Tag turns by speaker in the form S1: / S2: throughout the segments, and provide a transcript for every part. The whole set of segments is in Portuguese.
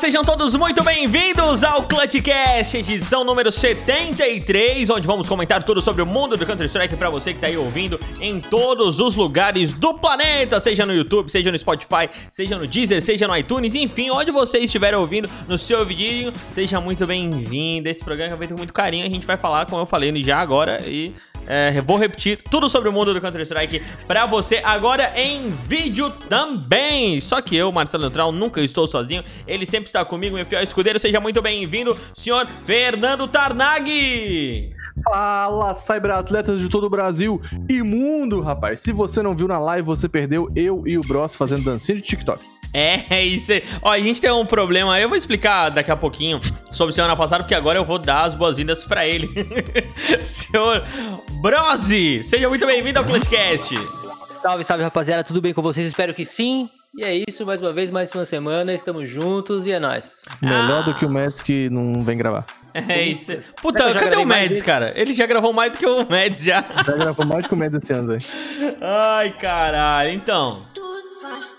S1: Sejam todos muito bem-vindos ao Clutchcast, edição número 73, onde vamos comentar tudo sobre o mundo do Counter-Strike pra você que tá aí ouvindo em todos os lugares do planeta, seja no YouTube, seja no Spotify, seja no Deezer, seja no iTunes, enfim, onde você estiver ouvindo no seu vidinho, seja muito bem-vindo. Esse programa é feito com muito carinho, a gente vai falar, como eu falei já agora, e é, vou repetir tudo sobre o mundo do Counter-Strike pra você agora em vídeo também. Só que eu, Marcelo Neutral, nunca estou sozinho. Ele sempre está comigo, meu fiel escudeiro. Seja muito bem-vindo, senhor Fernando Tarnag.
S2: Fala, cyberatletas de todo o Brasil e mundo, rapaz. Se você não viu na live, você perdeu eu e o Bros fazendo dancinha de TikTok.
S1: É, é isso aí. Ó, a gente tem um problema, eu vou explicar daqui a pouquinho sobre semana passada, porque agora eu vou dar as boas-vindas pra ele. Senhor Brosi, seja muito bem-vindo ao Clutchcast.
S3: Salve, salve rapaziada, tudo bem com vocês? Espero que sim. E é isso, mais uma vez, mais uma semana, estamos juntos e é nóis.
S2: Melhor
S1: Ah.
S2: do que o Mads que não vem gravar.
S1: É isso. Puta, cadê o Mads, cara? Ele já gravou mais do que o Mads já.
S2: Já gravou mais que o Mads esse ano, velho.
S1: Ai, caralho. Então,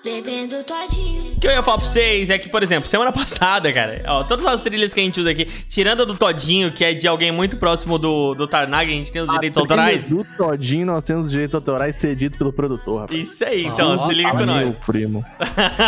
S4: bebendo todinho.
S1: o que eu ia falar pra vocês é que, por exemplo, semana passada, cara, ó, todas as trilhas que a gente usa aqui, tirando a do Todinho, que é de alguém muito próximo do, do Tarnag, a gente tem os direitos autorais.
S2: Do Todinho, nós temos os direitos autorais cedidos pelo produtor, rapaz.
S1: Isso aí, então, se liga com
S2: Meu
S1: nós.
S2: primo.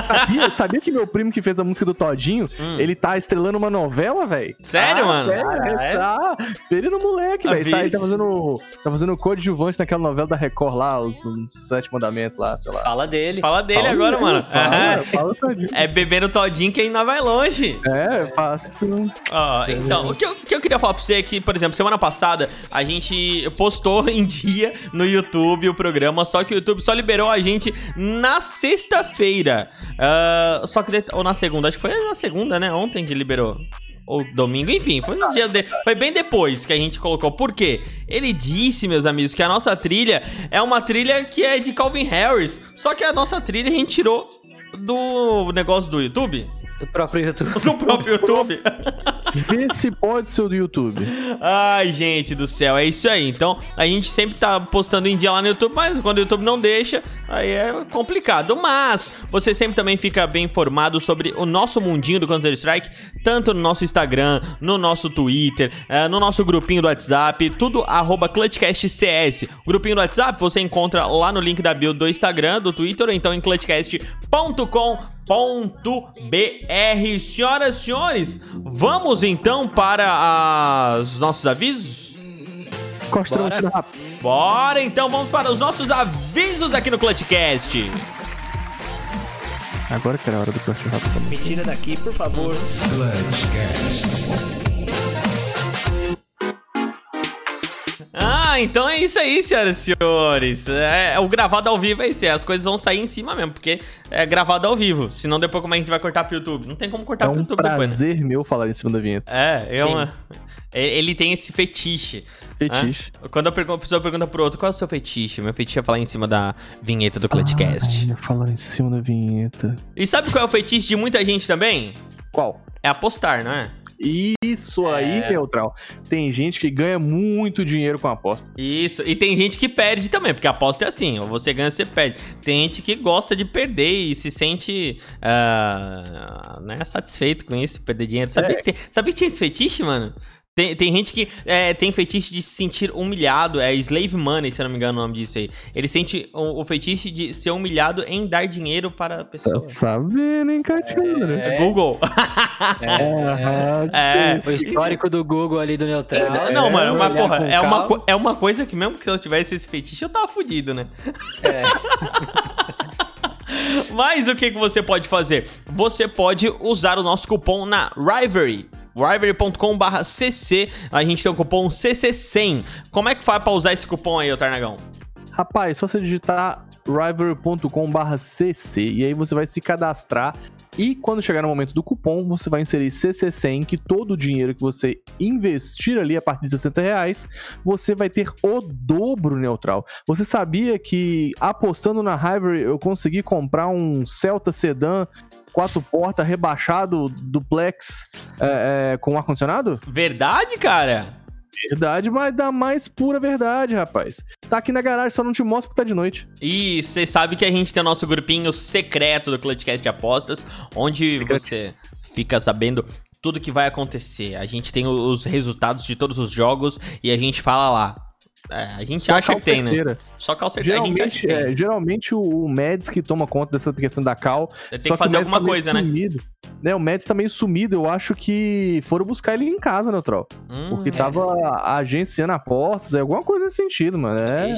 S2: sabia, sabia que meu primo que fez a música do Todinho,
S1: Hum.
S2: ele tá estrelando uma novela, velho?
S1: Sério, mano?
S2: Sério,
S3: Caralho.
S2: essa. Perino moleque, velho. Tá, ele tá fazendo, tá fazendo coadjuvante naquela novela da Record lá, os, os Sete Mandamentos lá, sei lá.
S3: Fala dele.
S1: Fala dele
S2: Fala
S1: agora, mano.
S2: Fala,
S1: Aham.
S2: fala.
S1: É bebendo Todinho que ainda vai longe.
S2: É, faço.
S1: Ó, então, o que, eu, que eu queria falar pra você é que, por exemplo, semana passada a gente postou em dia no YouTube o programa, só que o YouTube só liberou a gente na sexta-feira. Ah, só que, ou na segunda, acho que foi na segunda, né? Ontem que liberou. Ou domingo, enfim, foi no dia de... Foi bem depois que a gente colocou. Por quê? Ele disse, meus amigos, que a nossa trilha é uma trilha que é de Calvin Harris. Só que a nossa trilha a gente tirou do negócio do YouTube.
S3: Do próprio YouTube.
S1: Do próprio YouTube.
S2: Vê se pode ser o do YouTube.
S1: Ai, gente do céu, é isso aí. Então, a gente sempre tá postando em dia lá no YouTube, mas quando o YouTube não deixa, aí é complicado. Mas, você sempre também fica bem informado sobre o nosso mundinho do Counter-Strike, tanto no nosso Instagram, no nosso Twitter, eh, no nosso grupinho do WhatsApp, tudo arroba ClutchCastCS. O grupinho do WhatsApp você encontra lá no link da bio do Instagram, do Twitter, ou então em clutchcast.com.br. Senhoras e senhores, vamos então para os nossos avisos?
S2: Costrão,
S3: Bora.
S2: rápido.
S1: Bora então, vamos para os nossos avisos aqui no Clutchcast.
S2: Agora que era a hora do costrão rápido também.
S3: Me tira daqui, por favor.
S1: Ah, então é isso aí, senhoras e senhores. É, o gravado ao vivo é isso, é, as coisas vão sair em cima mesmo, porque é gravado ao vivo. Senão depois como a gente vai cortar pro YouTube? Não tem como cortar
S2: É
S1: pro
S2: um
S1: YouTube depois, né?
S2: prazer meu falar em cima da vinheta.
S1: É, é uma... é- Ele tem esse fetiche.
S2: Fetiche.
S1: Hã? Quando a pessoa pergunta pro outro, qual é o seu fetiche? Meu fetiche é falar em cima da vinheta do Clutchcast.
S2: Ai, falar em cima da vinheta.
S1: E sabe qual é o fetiche de muita gente também?
S2: Qual?
S1: É apostar, não é?
S2: Isso aí, neutral. Tem gente que ganha muito dinheiro com apostas.
S1: Isso, e tem gente que perde também, porque aposta é assim, ou você ganha ou você perde. Tem gente que gosta de perder e se sente ah, né, satisfeito com isso, perder dinheiro. Sabia,
S2: É.
S1: que, tem, sabia que tinha esse fetiche, mano? Tem, tem gente que é, tem fetiche de se sentir humilhado, é slave money, se eu não me engano o nome disso aí. Ele sente o, o fetiche de ser humilhado em dar dinheiro para a
S2: Tá
S1: pessoa.
S2: sabendo, hein, Catiana?
S1: É Google.
S2: É.
S1: É.
S3: O histórico do Google ali do Neutral.
S1: não, mano, mas porra, é uma,
S3: calma.
S1: co- é uma coisa que mesmo que se eu tivesse esse fetiche, eu tava fudido, né?
S3: É.
S1: Mas o que, que você pode fazer? Você pode usar o nosso cupom na Rivalry. Rivalry.com.br CC, a gente tem o cupom CC100. Como é que faz pra usar esse cupom aí, ô Tarnagão?
S2: Rapaz, só você digitar rivalry.com/cc e aí você vai se cadastrar e quando chegar no momento do cupom, você vai inserir CC100, que todo o dinheiro que você investir ali a partir de 60 reais, você vai ter o dobro neutral. Você sabia que apostando na Rivalry eu consegui comprar um Celta Sedan quatro portas, rebaixado, duplex, é, é, com ar-condicionado?
S1: Verdade, cara?
S2: Verdade, mas da mais pura verdade, rapaz. Tá aqui na garagem, só não te mostro porque tá de noite.
S1: E você sabe que a gente tem o nosso grupinho secreto do Clutchcast de apostas, onde
S2: Secreto.
S1: você fica sabendo tudo que vai acontecer. A gente tem os resultados de todos os jogos e a gente fala lá. É, a gente
S2: Só
S1: acha que tem, né? Só cal certeza. A gente acha
S2: Geralmente, é, geralmente o, Mads que toma conta dessa questão da cal.
S1: Tem que fazer alguma
S2: tá
S1: coisa, né?
S2: sumido. né? O Mads tá meio sumido. Eu acho que foram buscar ele em casa, Neutral.
S1: Hum,
S2: Porque
S3: é.
S2: tava agenciando apostas, é alguma coisa nesse sentido, mano. É.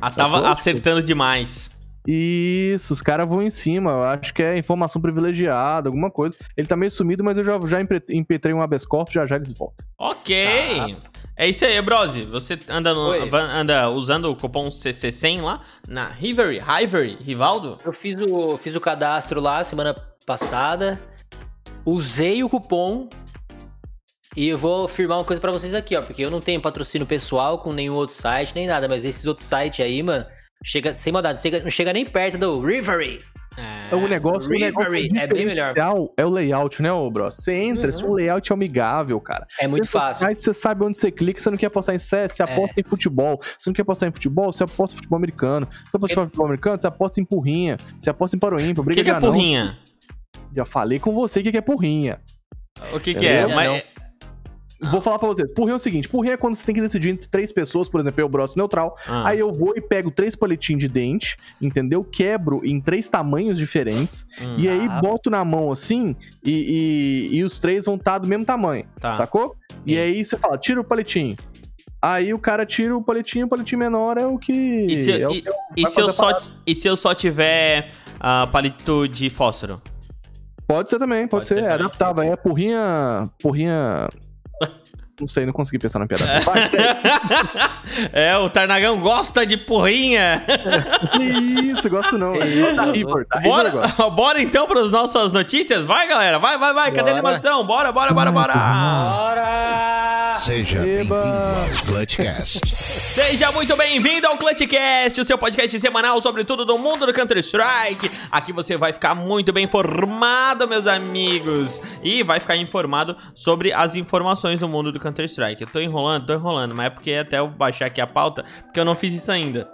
S1: Ah, tava acertando demais.
S2: Isso, os caras vão em cima. Eu acho que é informação privilegiada, alguma coisa. Ele tá meio sumido, mas eu já, já impetrei um habeas corpus, já já eles voltam.
S1: Ok. É isso aí, Brose. Você anda, no- anda usando o cupom CC100 lá na Rivery, Rivery, Rivaldo?
S3: Eu fiz o, fiz o cadastro lá semana passada. Usei o cupom. E eu vou afirmar uma coisa pra vocês aqui, ó. Porque eu não tenho patrocínio pessoal com nenhum outro site, nem nada. Mas esses outros sites aí, mano, chega, sem maldade, chega, não chega nem perto do Rivery.
S1: É.
S2: É, o negócio, o negócio
S3: é bem melhor.
S2: É o layout, né, ô bro? Você entra,
S3: Uhum.
S2: o layout é amigável, cara.
S3: É muito
S2: Você
S3: fácil.
S2: Aí você sabe onde você clica, você não quer apostar em CS, você aposta em futebol. Você não quer apostar em futebol, você aposta em futebol americano. Você aposta em futebol americano, você aposta em porrinha. Você aposta em paroímpa,
S1: O
S2: briga
S1: que, que é
S2: anão.
S1: porrinha?
S2: Já falei com você o que que é porrinha.
S1: O que, que é?
S2: Entendeu? Vou falar pra vocês. Porrinha é o seguinte: porrinha é quando você tem que decidir entre três pessoas, por exemplo, eu, Brosso neutral.
S1: Ah.
S2: Aí eu vou e pego três palitinhos de dente, entendeu? Quebro em três tamanhos diferentes.
S1: Hum,
S2: E aí
S3: Ah.
S2: boto na mão assim, e, e, e os três vão estar do mesmo tamanho,
S1: Tá.
S2: sacou? E
S1: Sim.
S2: aí você fala, tira o palitinho. Aí o cara tira o palitinho, o palitinho menor é o que.
S1: E se,
S2: é
S1: e-
S2: eu-
S1: e
S2: vai
S1: se eu
S2: fazer
S1: só, e se eu só tiver ah, palito de fósforo?
S2: Pode ser também, pode,
S1: Pode
S2: ser.
S1: ser
S2: é adaptável. É porrinha. Porrinha. Não sei, não consegui pensar na piada. Vai,
S1: é, o Tarnagão gosta de porrinha.
S2: Isso, gosto não.
S3: Isso,
S2: Tá tá River
S1: Bora,
S2: agora.
S1: bora então para as nossas notícias? Vai, galera, vai, vai, vai. Cadê a
S3: Bora.
S1: animação? Bora, bora, bora, bora.
S3: Bora!
S5: Seja bem-vindo ao Clutchcast.
S1: Seja muito bem-vindo ao Clutchcast, o seu podcast semanal sobre tudo do mundo do Counter-Strike. Aqui você vai ficar muito bem informado, meus amigos. E vai ficar informado sobre as informações do mundo do Counter-Strike. Eu tô enrolando, tô enrolando, mas é porque até eu baixar aqui a pauta, porque eu não fiz isso ainda.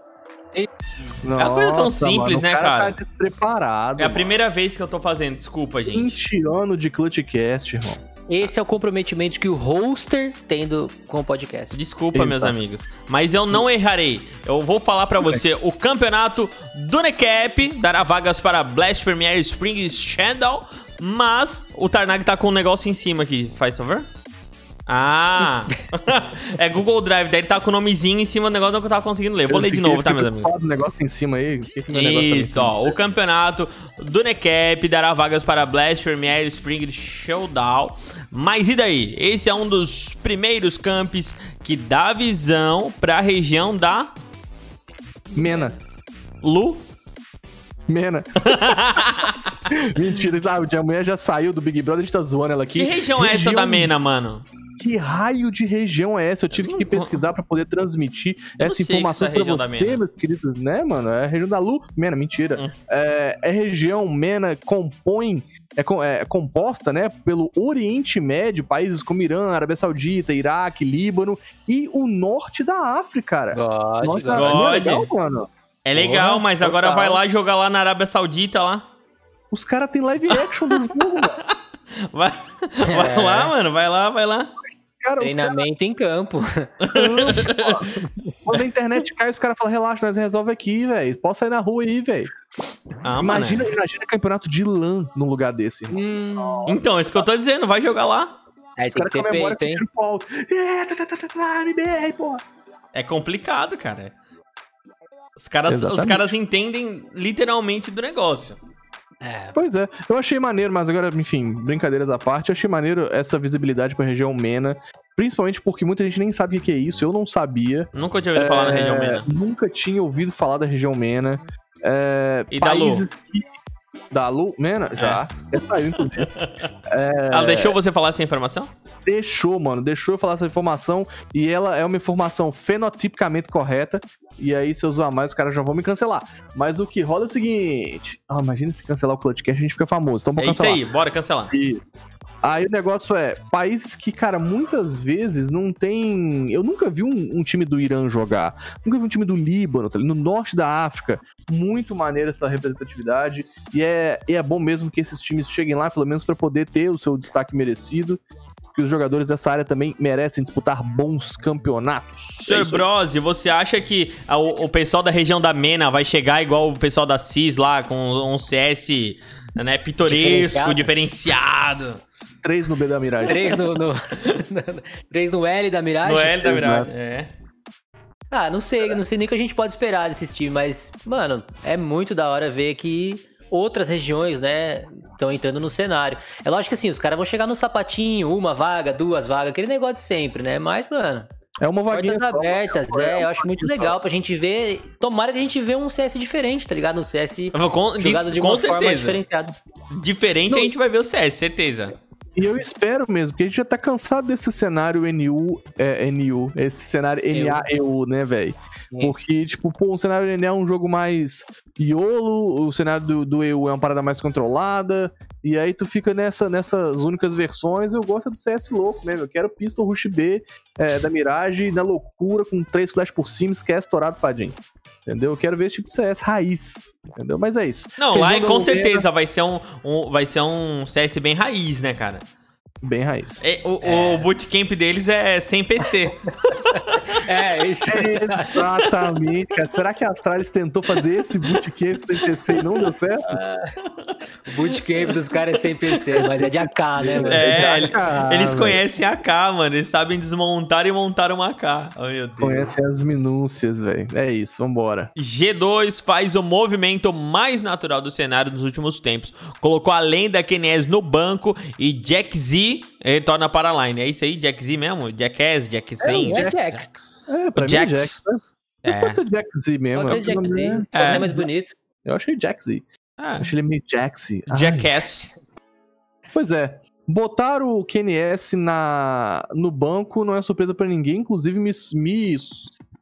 S1: uma coisa tão
S2: Nossa,
S1: simples,
S2: mano,
S1: né,
S2: o
S1: cara?
S2: Tá despreparado.
S1: É a
S2: mano.
S1: primeira vez que eu tô fazendo, desculpa, gente.
S2: 20 anos de Clutchcast, irmão.
S3: Esse é o comprometimento que o hoster tem do, com o podcast.
S1: Desculpa,
S2: Eita.
S1: meus amigos, mas eu não errarei. Eu vou falar pra você o campeonato do NECAP dará vagas para Blast Premier Spring Scandal, mas o Tarnag tá com um negócio em cima aqui, faz favor? Ah, é Google Drive, daí ele tá com o nomezinho em cima do negócio, que eu tava conseguindo ler. Vou ler de novo, tá, meus amigos?
S2: do negócio em cima aí. Que que tá
S1: Isso, ó. O campeonato do NECAP dará vagas para Blast Premier Spring Showdown. Mas e daí? Esse é um dos primeiros campos que dá visão pra região da
S2: Mena.
S1: Lu.
S2: Mena. Mentira, ah, a mulher já saiu do Big Brother, a gente tá zoando ela aqui.
S1: Que região é essa da Mena, mano?
S2: Que raio de região é essa? Eu tive
S1: Eu
S2: que pesquisar pra poder transmitir essa informação
S1: é a região
S2: pra
S1: da
S2: você,
S1: Mena.
S2: meus queridos, né, mano? É a região da Lu. Mena, mentira.
S1: Hum.
S2: É, é região Mena compõe. É, é composta, né, pelo Oriente Médio, países como Irã, Arábia Saudita, Iraque, Líbano e o norte da África, cara.
S3: God,
S2: Norte da
S3: God.
S2: África. É legal, mano.
S1: É legal,
S2: Porra,
S1: mas agora
S2: total.
S1: vai lá jogar lá na Arábia Saudita lá.
S2: Os caras têm live action do jogo, mano.
S1: Vai, vai
S3: É.
S1: lá, mano, vai lá, vai lá.
S2: Cara,
S3: Treinamento em campo.
S2: Quando a internet cai, os caras falam, relaxa, nós resolve aqui, velho. Posso sair na rua aí, velho.
S1: Ah,
S2: imagina,
S1: mano.
S2: imagina campeonato de LAN num lugar desse.
S3: Hum,
S1: Então, é isso que eu tô dizendo, vai jogar lá.
S3: aí
S2: Os
S3: tem que
S2: caras
S3: ter
S2: comemoram
S3: peito,
S2: com
S3: hein?
S2: É, tá, tá, tá, tá, tá, MBR, porra.
S1: É complicado, cara. Os caras, os caras entendem literalmente do negócio.
S3: É,
S2: Pois é, eu achei maneiro, mas agora, enfim, brincadeiras à parte, eu achei maneiro essa visibilidade pra região MENA, principalmente porque muita gente nem sabe o que é isso, eu não sabia.
S1: Nunca tinha ouvido falar na
S2: É,
S1: região Mena.
S2: Nunca tinha ouvido falar da região MENA. É,
S1: E da Lu?
S2: países que... Da Lu Mena? Já. Saiu, inclusive. É,
S1: Ela deixou você falar essa informação?
S2: deixou, mano. Deixou eu falar essa informação. E ela é uma informação fenotipicamente correta. E aí, se eu usar mais, os caras já vão me cancelar. Mas o que rola é o seguinte. Ah, imagina se cancelar o Clutchcast, a gente fica famoso. Então,
S1: É
S2: vamos
S1: isso
S2: cancelar.
S1: aí, bora cancelar.
S2: Isso. Aí o negócio é, países que, cara, muitas vezes não tem. Eu nunca vi um, um time do Irã jogar. Nunca vi um time do Líbano, tá no norte da África. Muito maneira essa representatividade. E é, e é bom mesmo que esses times cheguem lá, pelo menos, pra poder ter o seu destaque merecido. Que os jogadores dessa área também merecem disputar bons campeonatos. É
S1: Sr.
S2: aí.
S1: Brose, você acha que a- o, o pessoal da região da Mena vai chegar igual o pessoal da CIS lá, com um CS né, pitoresco,
S3: Diferenciado.
S1: diferenciado?
S2: Três no B da Miragem.
S3: Três no, no, três no L da Mirage.
S1: No L da
S2: Exato.
S1: Miragem. É.
S3: Ah, não sei, não sei nem o que a gente pode esperar desses times, mas, mano, é muito da hora ver que outras regiões, né, estão entrando no cenário. É lógico que assim, os caras vão chegar no sapatinho, uma vaga, duas vagas, aquele negócio de sempre, né? Mas, mano,
S2: É uma vaguinha
S3: portas
S2: só,
S3: abertas,
S2: é
S3: é,
S2: uma
S3: eu acho muito
S2: só.
S3: legal pra gente ver. Tomara que a gente vê um CS diferente, tá ligado? Um CS
S1: Com, de-
S3: jogado de
S1: com
S3: uma forma
S1: certeza.
S3: diferenciada.
S1: Diferente a gente vai ver o CS, certeza.
S2: E eu espero mesmo, porque a gente já tá cansado desse cenário NU, é, NU, esse cenário NA-EU, né, velho?
S3: Sim.
S2: Porque, tipo, pô, o cenário NA é um jogo mais YOLO, o cenário do, do EU é uma parada mais controlada, e aí tu fica nessa, nessas únicas versões. Eu gosto do CS louco mesmo, eu quero Pistol Rush B é, da Mirage na loucura, com três flash por cima, esquece torado padinho. Entendeu? Eu quero ver esse tipo de CS raiz. Entendeu? Mas é isso.
S1: Não,
S2: Região
S1: lá com certeza vai ser um, um- vai ser um CS bem raiz, né, cara?
S2: Bem raiz.
S1: É, o, o bootcamp deles é sem PC.
S3: É, isso.
S2: Exatamente, cara. Será que a Astralis tentou fazer esse bootcamp sem PC e não deu certo?
S3: O bootcamp dos caras é sem PC, mas é de AK, né, mano?
S1: É, ele-
S2: Ah,
S1: eles
S2: velho.
S1: conhecem AK, mano. Eles sabem desmontar e montar uma AK. Oh, meu Deus.
S2: Conhece as minúcias, velho. É isso, vambora.
S1: G2 faz o movimento mais natural do cenário nos últimos tempos. Colocou a lenda KNS no banco e Jack Z retorna para a line. É isso aí, Jack Z mesmo? Jackass, Jack Z?
S3: É, é Jax.
S2: É, pra
S1: O
S2: mim é
S1: Jax.
S2: Jax. né? Mas
S1: É.
S2: pode ser Jack Z mesmo.
S3: Pode
S2: é
S3: ser Jack Z.
S2: dele.
S3: É.
S1: É.
S3: mais bonito.
S2: Eu achei Jack Z.
S1: Ah,
S2: Achei ele meio Jack Z. Ai.
S1: Jackass.
S2: Pois é. Botar o KNS na, no banco não é surpresa pra ninguém, inclusive me, me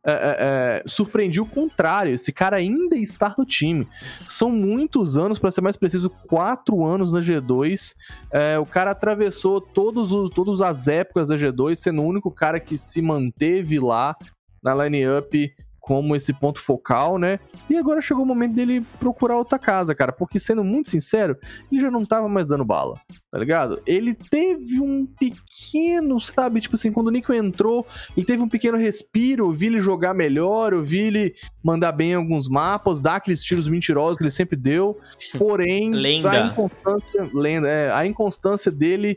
S2: é, é, é, surpreendi o contrário. Esse cara ainda está no time. São muitos anos, pra ser mais preciso, quatro anos na G2. É, o cara atravessou todos os, todas as épocas da G2, sendo o único cara que se manteve lá na line-up como esse ponto focal, né? E agora chegou o momento dele procurar outra casa, cara. Porque, sendo muito sincero, ele já não tava mais dando bala, tá ligado? Ele teve um pequeno, sabe? Tipo assim, quando o Nico entrou, ele teve um pequeno respiro. Eu vi ele jogar melhor, eu vi ele mandar bem em alguns mapas, dar aqueles tiros mentirosos que ele sempre deu. Porém,
S1: Lenda.
S2: a inconstância, lenda, é, a inconstância dele,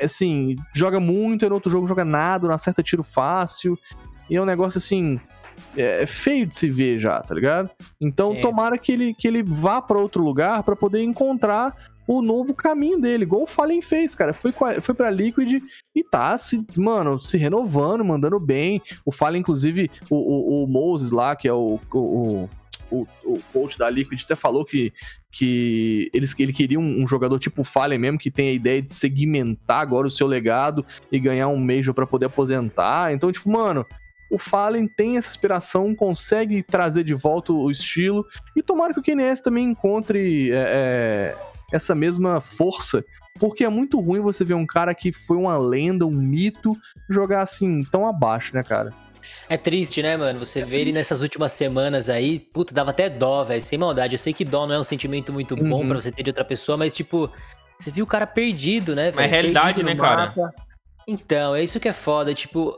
S2: assim, joga muito, e no outro jogo joga nada, não acerta tiro fácil. E é um negócio assim. É feio de se ver já, tá ligado? Então,
S3: Sim.
S2: tomara que ele, que ele vá pra outro lugar pra poder encontrar o novo caminho dele, igual o Fallen fez, cara. Foi, foi pra Liquid e tá, se, mano, se renovando, mandando bem. O Fallen, inclusive, o, o, o Moses lá, que é o, o, o, o coach da Liquid, até falou que, que eles, ele queria um, um jogador tipo o Fallen mesmo, que tem a ideia de segmentar agora o seu legado e ganhar um Major pra poder aposentar. Então, tipo, mano, o Fallen tem essa inspiração, consegue trazer de volta o estilo. E tomara que o KNS também encontre é, é, essa mesma força. Porque é muito ruim você ver um cara que foi uma lenda, um mito, jogar assim tão abaixo, né, cara?
S3: É triste, né, mano? Você vê ele nessas últimas semanas aí, puta, dava até dó, velho, sem maldade. Eu sei que dó não é um sentimento muito bom
S2: Uhum.
S3: pra você ter de outra pessoa, mas tipo, você viu o cara perdido, né, velho?
S1: É realidade, né,
S3: no
S1: cara?
S3: mapa. Então, é isso que é foda, tipo,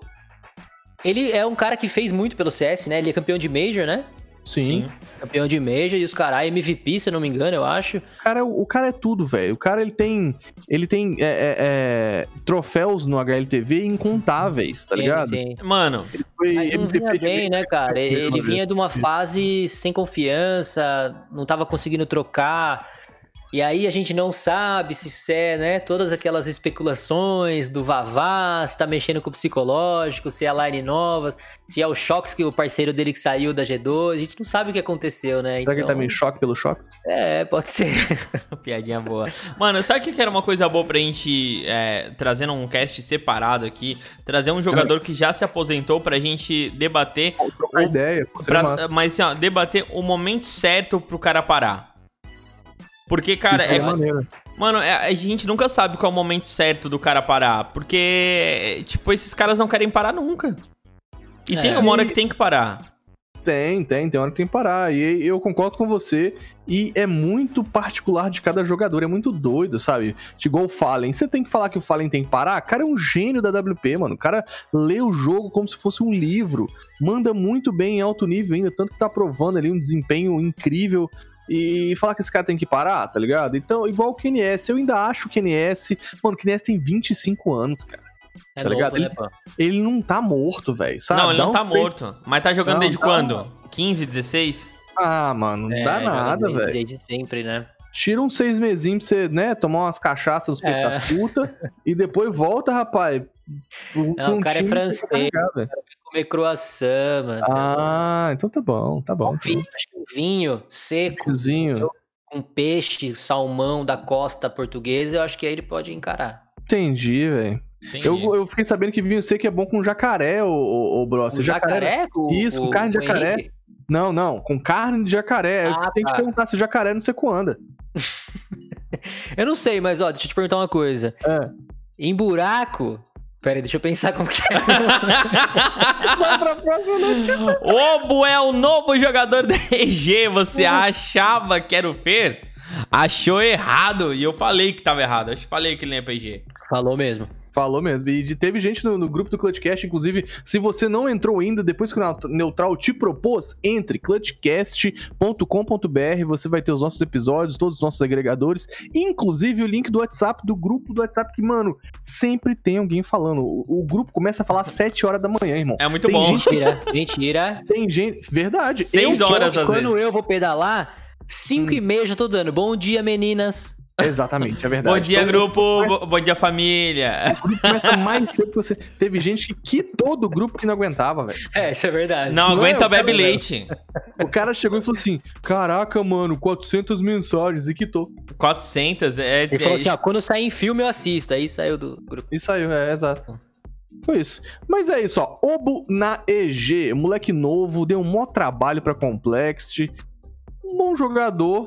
S3: ele é um cara que fez muito pelo CS, né? Ele é campeão de Major, né?
S2: Sim.
S3: Campeão de Major e os caras MVP, se eu não me engano, eu acho.
S2: O cara, o cara é tudo, velho. O cara ele tem, ele tem é, é, é, troféus no HLTV incontáveis, tá
S3: Sim,
S2: ligado?
S3: sim.
S1: Mano,
S2: Foi
S3: Mas não
S2: MVP
S3: vinha
S2: de
S3: bem, né, cara? Ele, ele vinha de uma fase sem confiança, não tava conseguindo trocar. E aí a gente não sabe se é, né, todas aquelas especulações do Vavá, se tá mexendo com o psicológico, se é a line nova, se é o Shox, que o parceiro dele que saiu da G2, a gente não sabe o que aconteceu, né?
S2: Será que ele tá meio em choque pelo choques?
S3: É, pode ser.
S1: Piadinha boa. Mano, sabe o que era uma coisa boa pra gente, é, trazendo um cast separado aqui, trazer um jogador que já se aposentou pra gente debater, O-
S2: ideia, pô, seria
S1: pra- mas assim, ó, debater o momento certo pro cara parar. Porque, cara, é,
S2: é maneiro.
S1: Mano, é- a gente nunca sabe qual é o momento certo do cara parar. Porque, tipo, esses caras não querem parar nunca. E
S3: É.
S1: tem uma hora que tem que parar.
S2: Tem, tem, tem hora que tem que parar. E eu concordo com você. E é muito particular de cada jogador, é muito doido, sabe? Igual o Fallen. Você tem que falar que o Fallen tem que parar? O cara é um gênio da WP, mano. O cara lê o jogo como se fosse um livro. Manda muito bem em alto nível ainda, tanto que tá provando ali um desempenho incrível. E falar que esse cara tem que parar, tá ligado? Então, igual o KNS, eu ainda acho o KNS. Mano, o KNS tem 25 anos, cara.
S3: É
S2: Tá
S3: novo,
S2: ligado?
S3: né, pô?
S2: Ele não tá morto, velho. sabe?
S1: não, ele não
S2: um
S1: tá morto. Mas tá jogando
S2: Não,
S1: desde
S2: tá,
S1: quando? 15, 16?
S2: Ah, mano, não
S3: É,
S2: dá nada, velho.
S3: Desde sempre, né?
S2: Tira uns seis mesinhos pra você, né, tomar umas cachaças dos
S3: É.
S2: peitos da puta e depois volta, rapaz. um-
S3: Não, o cara é
S2: tá
S3: francês.
S2: carregado.
S3: Comer croissant, mano. lá.
S2: Ah, então tá bom, tá bom.
S3: Um vinho, acho que um vinho seco, com peixe, salmão da costa portuguesa, eu acho que aí ele pode encarar.
S2: Entendi, velho. Eu, eu fiquei sabendo que vinho seco é bom com jacaré, ô, ô, ô bro.
S3: O
S2: Você
S3: jacaré? com-
S2: Isso,
S3: com-
S2: carne de
S3: com
S2: jacaré.
S3: Henrique?
S2: Não, não, com carne de jacaré.
S3: Ah,
S2: eu tenho que
S3: tá.
S2: perguntar se jacaré não seco anda.
S3: Eu não sei, mas ó, deixa eu te perguntar uma coisa.
S2: É.
S3: Em buraco. Pera aí, deixa eu pensar como que é.
S2: Vai pra próxima notícia.
S1: Obo é o novo jogador da EG. Você achava que era o Fer? Achou errado. E eu falei que tava errado. Eu falei que ele nem é PG.
S3: Falou mesmo.
S2: Falou mesmo. E teve gente no, no grupo do Clutchcast, inclusive, se você não entrou ainda, depois que o Neut- Neutral te propôs, entre clutchcast.com.br, você vai ter os nossos episódios, todos os nossos agregadores, inclusive o link do WhatsApp, do grupo do WhatsApp, que, mano, sempre tem alguém falando. O, o grupo começa a falar às 7 horas da manhã, irmão.
S1: É muito
S2: Tem
S1: bom.
S2: gente-
S3: Mentira, mentira.
S2: Tem gente. Verdade.
S1: Seis
S2: eu,
S1: horas às
S3: Quando
S1: vezes.
S3: eu vou pedalar, 5 e meia já tô dando. Bom dia, meninas.
S2: Exatamente, é verdade.
S1: Bom dia,
S2: Então,
S1: grupo. Bo- Bom dia, família.
S2: Começa mais cedo que você. Teve gente que quitou do grupo que não aguentava, velho.
S3: É, isso é verdade.
S1: Não,
S2: Não é,
S1: aguenta,
S2: o cara-
S1: bebe leite.
S2: O cara chegou e falou assim: Caraca, mano, 400 mensagens e quitou.
S1: 400 é...
S3: Ele falou
S1: é-
S3: assim, ó, quando sair em filme eu assisto. Aí saiu do grupo.
S2: E saiu, é, exato. Foi isso. Mas é isso, ó. Obo na EG. Moleque novo, deu um maior trabalho pra Complexity. Um bom jogador.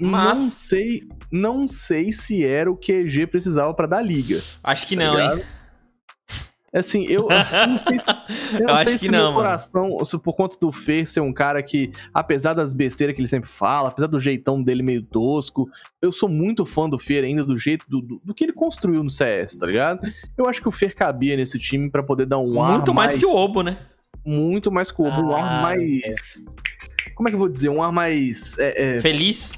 S1: Mas-
S2: Não sei, não sei se era o que a EG precisava pra dar liga.
S1: Acho que
S2: tá
S1: não, hein?
S2: ligado? Assim, eu, eu não sei se, eu não
S1: Eu
S2: sei
S1: acho
S2: se
S1: que
S2: meu
S1: não, mano.
S2: coração, se por conta do Fer ser um cara que, apesar das besteiras que ele sempre fala, apesar do jeitão dele meio tosco, eu sou muito fã do Fer ainda, do jeito, do, do, do que ele construiu no CS, tá ligado? Eu acho que o Fer cabia nesse time pra poder dar um ar
S1: Muito mais que o Obo, né?
S2: Muito mais que o Obo, um ar
S3: Ah,
S2: mais... Como é que eu vou dizer? Um ar mais... é, é,
S1: Feliz,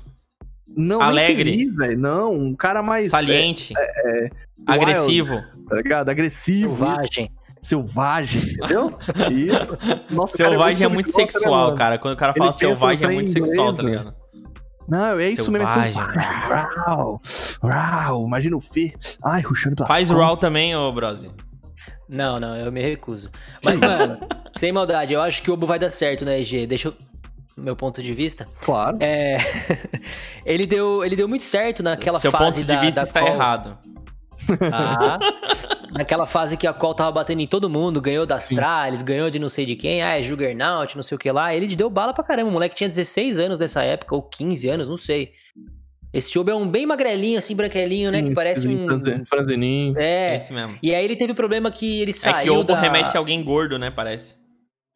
S2: não,
S1: alegre.
S2: feliz, velho, não, um cara mais...
S1: saliente,
S2: é,
S1: agressivo.
S2: é, tá ligado? Agressivo.
S3: Selvagem.
S2: Selvagem, entendeu? Isso. Nossa,
S1: Selvagem
S2: cara,
S1: é muito
S2: poliglota, né,
S1: sexual,
S2: mano?
S1: cara. Quando o cara fala selvagem, é muito
S2: trem
S1: sexual, tá
S2: inglês,
S1: ligado?
S2: Não, é isso mesmo. é
S1: Selvagem.
S2: selvagem. Rau, rau, imagina o Fê. Ai, ruxando pelas
S1: Faz raw também, ô Brose.
S3: Não, não, eu me recuso. Mas, mano, sem maldade, eu acho que o Obo vai dar certo na EG. Deixa eu... Meu ponto de vista.
S2: Claro.
S3: É... ele, deu, ele deu muito certo naquela
S1: Seu
S3: fase
S1: ponto de
S3: da,
S1: vista
S3: da
S1: está
S3: call.
S1: errado.
S3: Ah, naquela fase que a Call tava batendo em todo mundo, ganhou das Astralis, ganhou de não sei de quem, ah, é Juggernaut, não sei o que lá. Ele deu bala pra caramba. O moleque tinha 16 anos nessa época, ou 15 anos, não sei. Esse Obo é um bem magrelinho, assim, branquelinho, né? Que parece um.
S2: Franzi- Franzininho.
S3: É.
S1: Esse mesmo.
S3: E aí ele teve o problema que ele saiu.
S1: É que Obo
S3: da...
S1: remete a alguém gordo, né? Parece.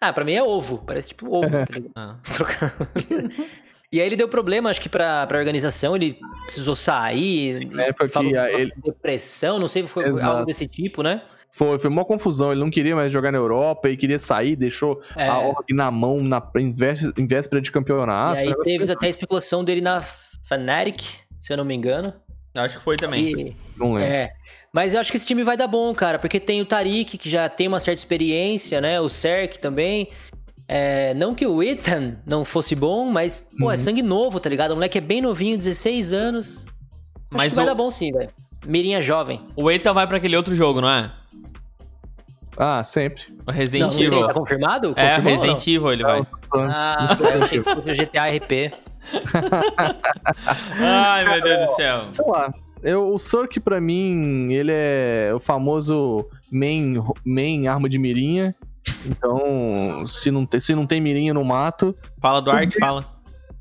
S3: Ah, pra mim é ovo. Parece tipo ovo, tá ligado?
S1: Ah.
S3: E aí ele deu problema, acho que pra, pra organização, ele precisou sair.
S2: na época
S3: falou
S2: que ele-
S3: depressão, não sei, foi
S2: Exato.
S3: algo desse tipo, né?
S2: Foi, foi uma confusão. Ele não queria mais jogar na Europa e queria sair, deixou
S3: É.
S2: a org na mão na, em, vés- em véspera de campeonato.
S3: e aí teve até a especulação dele na Fnatic, se eu não me engano.
S1: Acho que foi também.
S3: E-
S2: Não lembro.
S3: é. Mas eu acho que esse time vai dar bom, cara, porque tem o Tarik, que já tem uma certa experiência, né? O Serk também. É, não que o Ethan não fosse bom, mas, pô, é
S2: Uhum.
S3: sangue novo, tá ligado? O moleque é bem novinho, 16 anos. Acho
S1: Mas
S3: que vai
S1: o-
S3: dar bom sim, velho. Mirinha jovem.
S1: O Eita vai pra aquele outro jogo, não é?
S2: Ah, sempre.
S1: O Resident
S3: Não, não sei,
S1: Evil.
S3: tá confirmado?
S1: É,
S3: Confirmou ou
S1: Resident Evil ele vai.
S3: Ah, eu achei que fosse o GTA RP.
S1: Ai, meu Deus do céu.
S2: Sei lá. Eu, o Surk, pra mim, ele é o famoso main, main arma de mirinha. Então, se não, tem, se não tem mirinha no mato,
S1: Fala do Art, fala.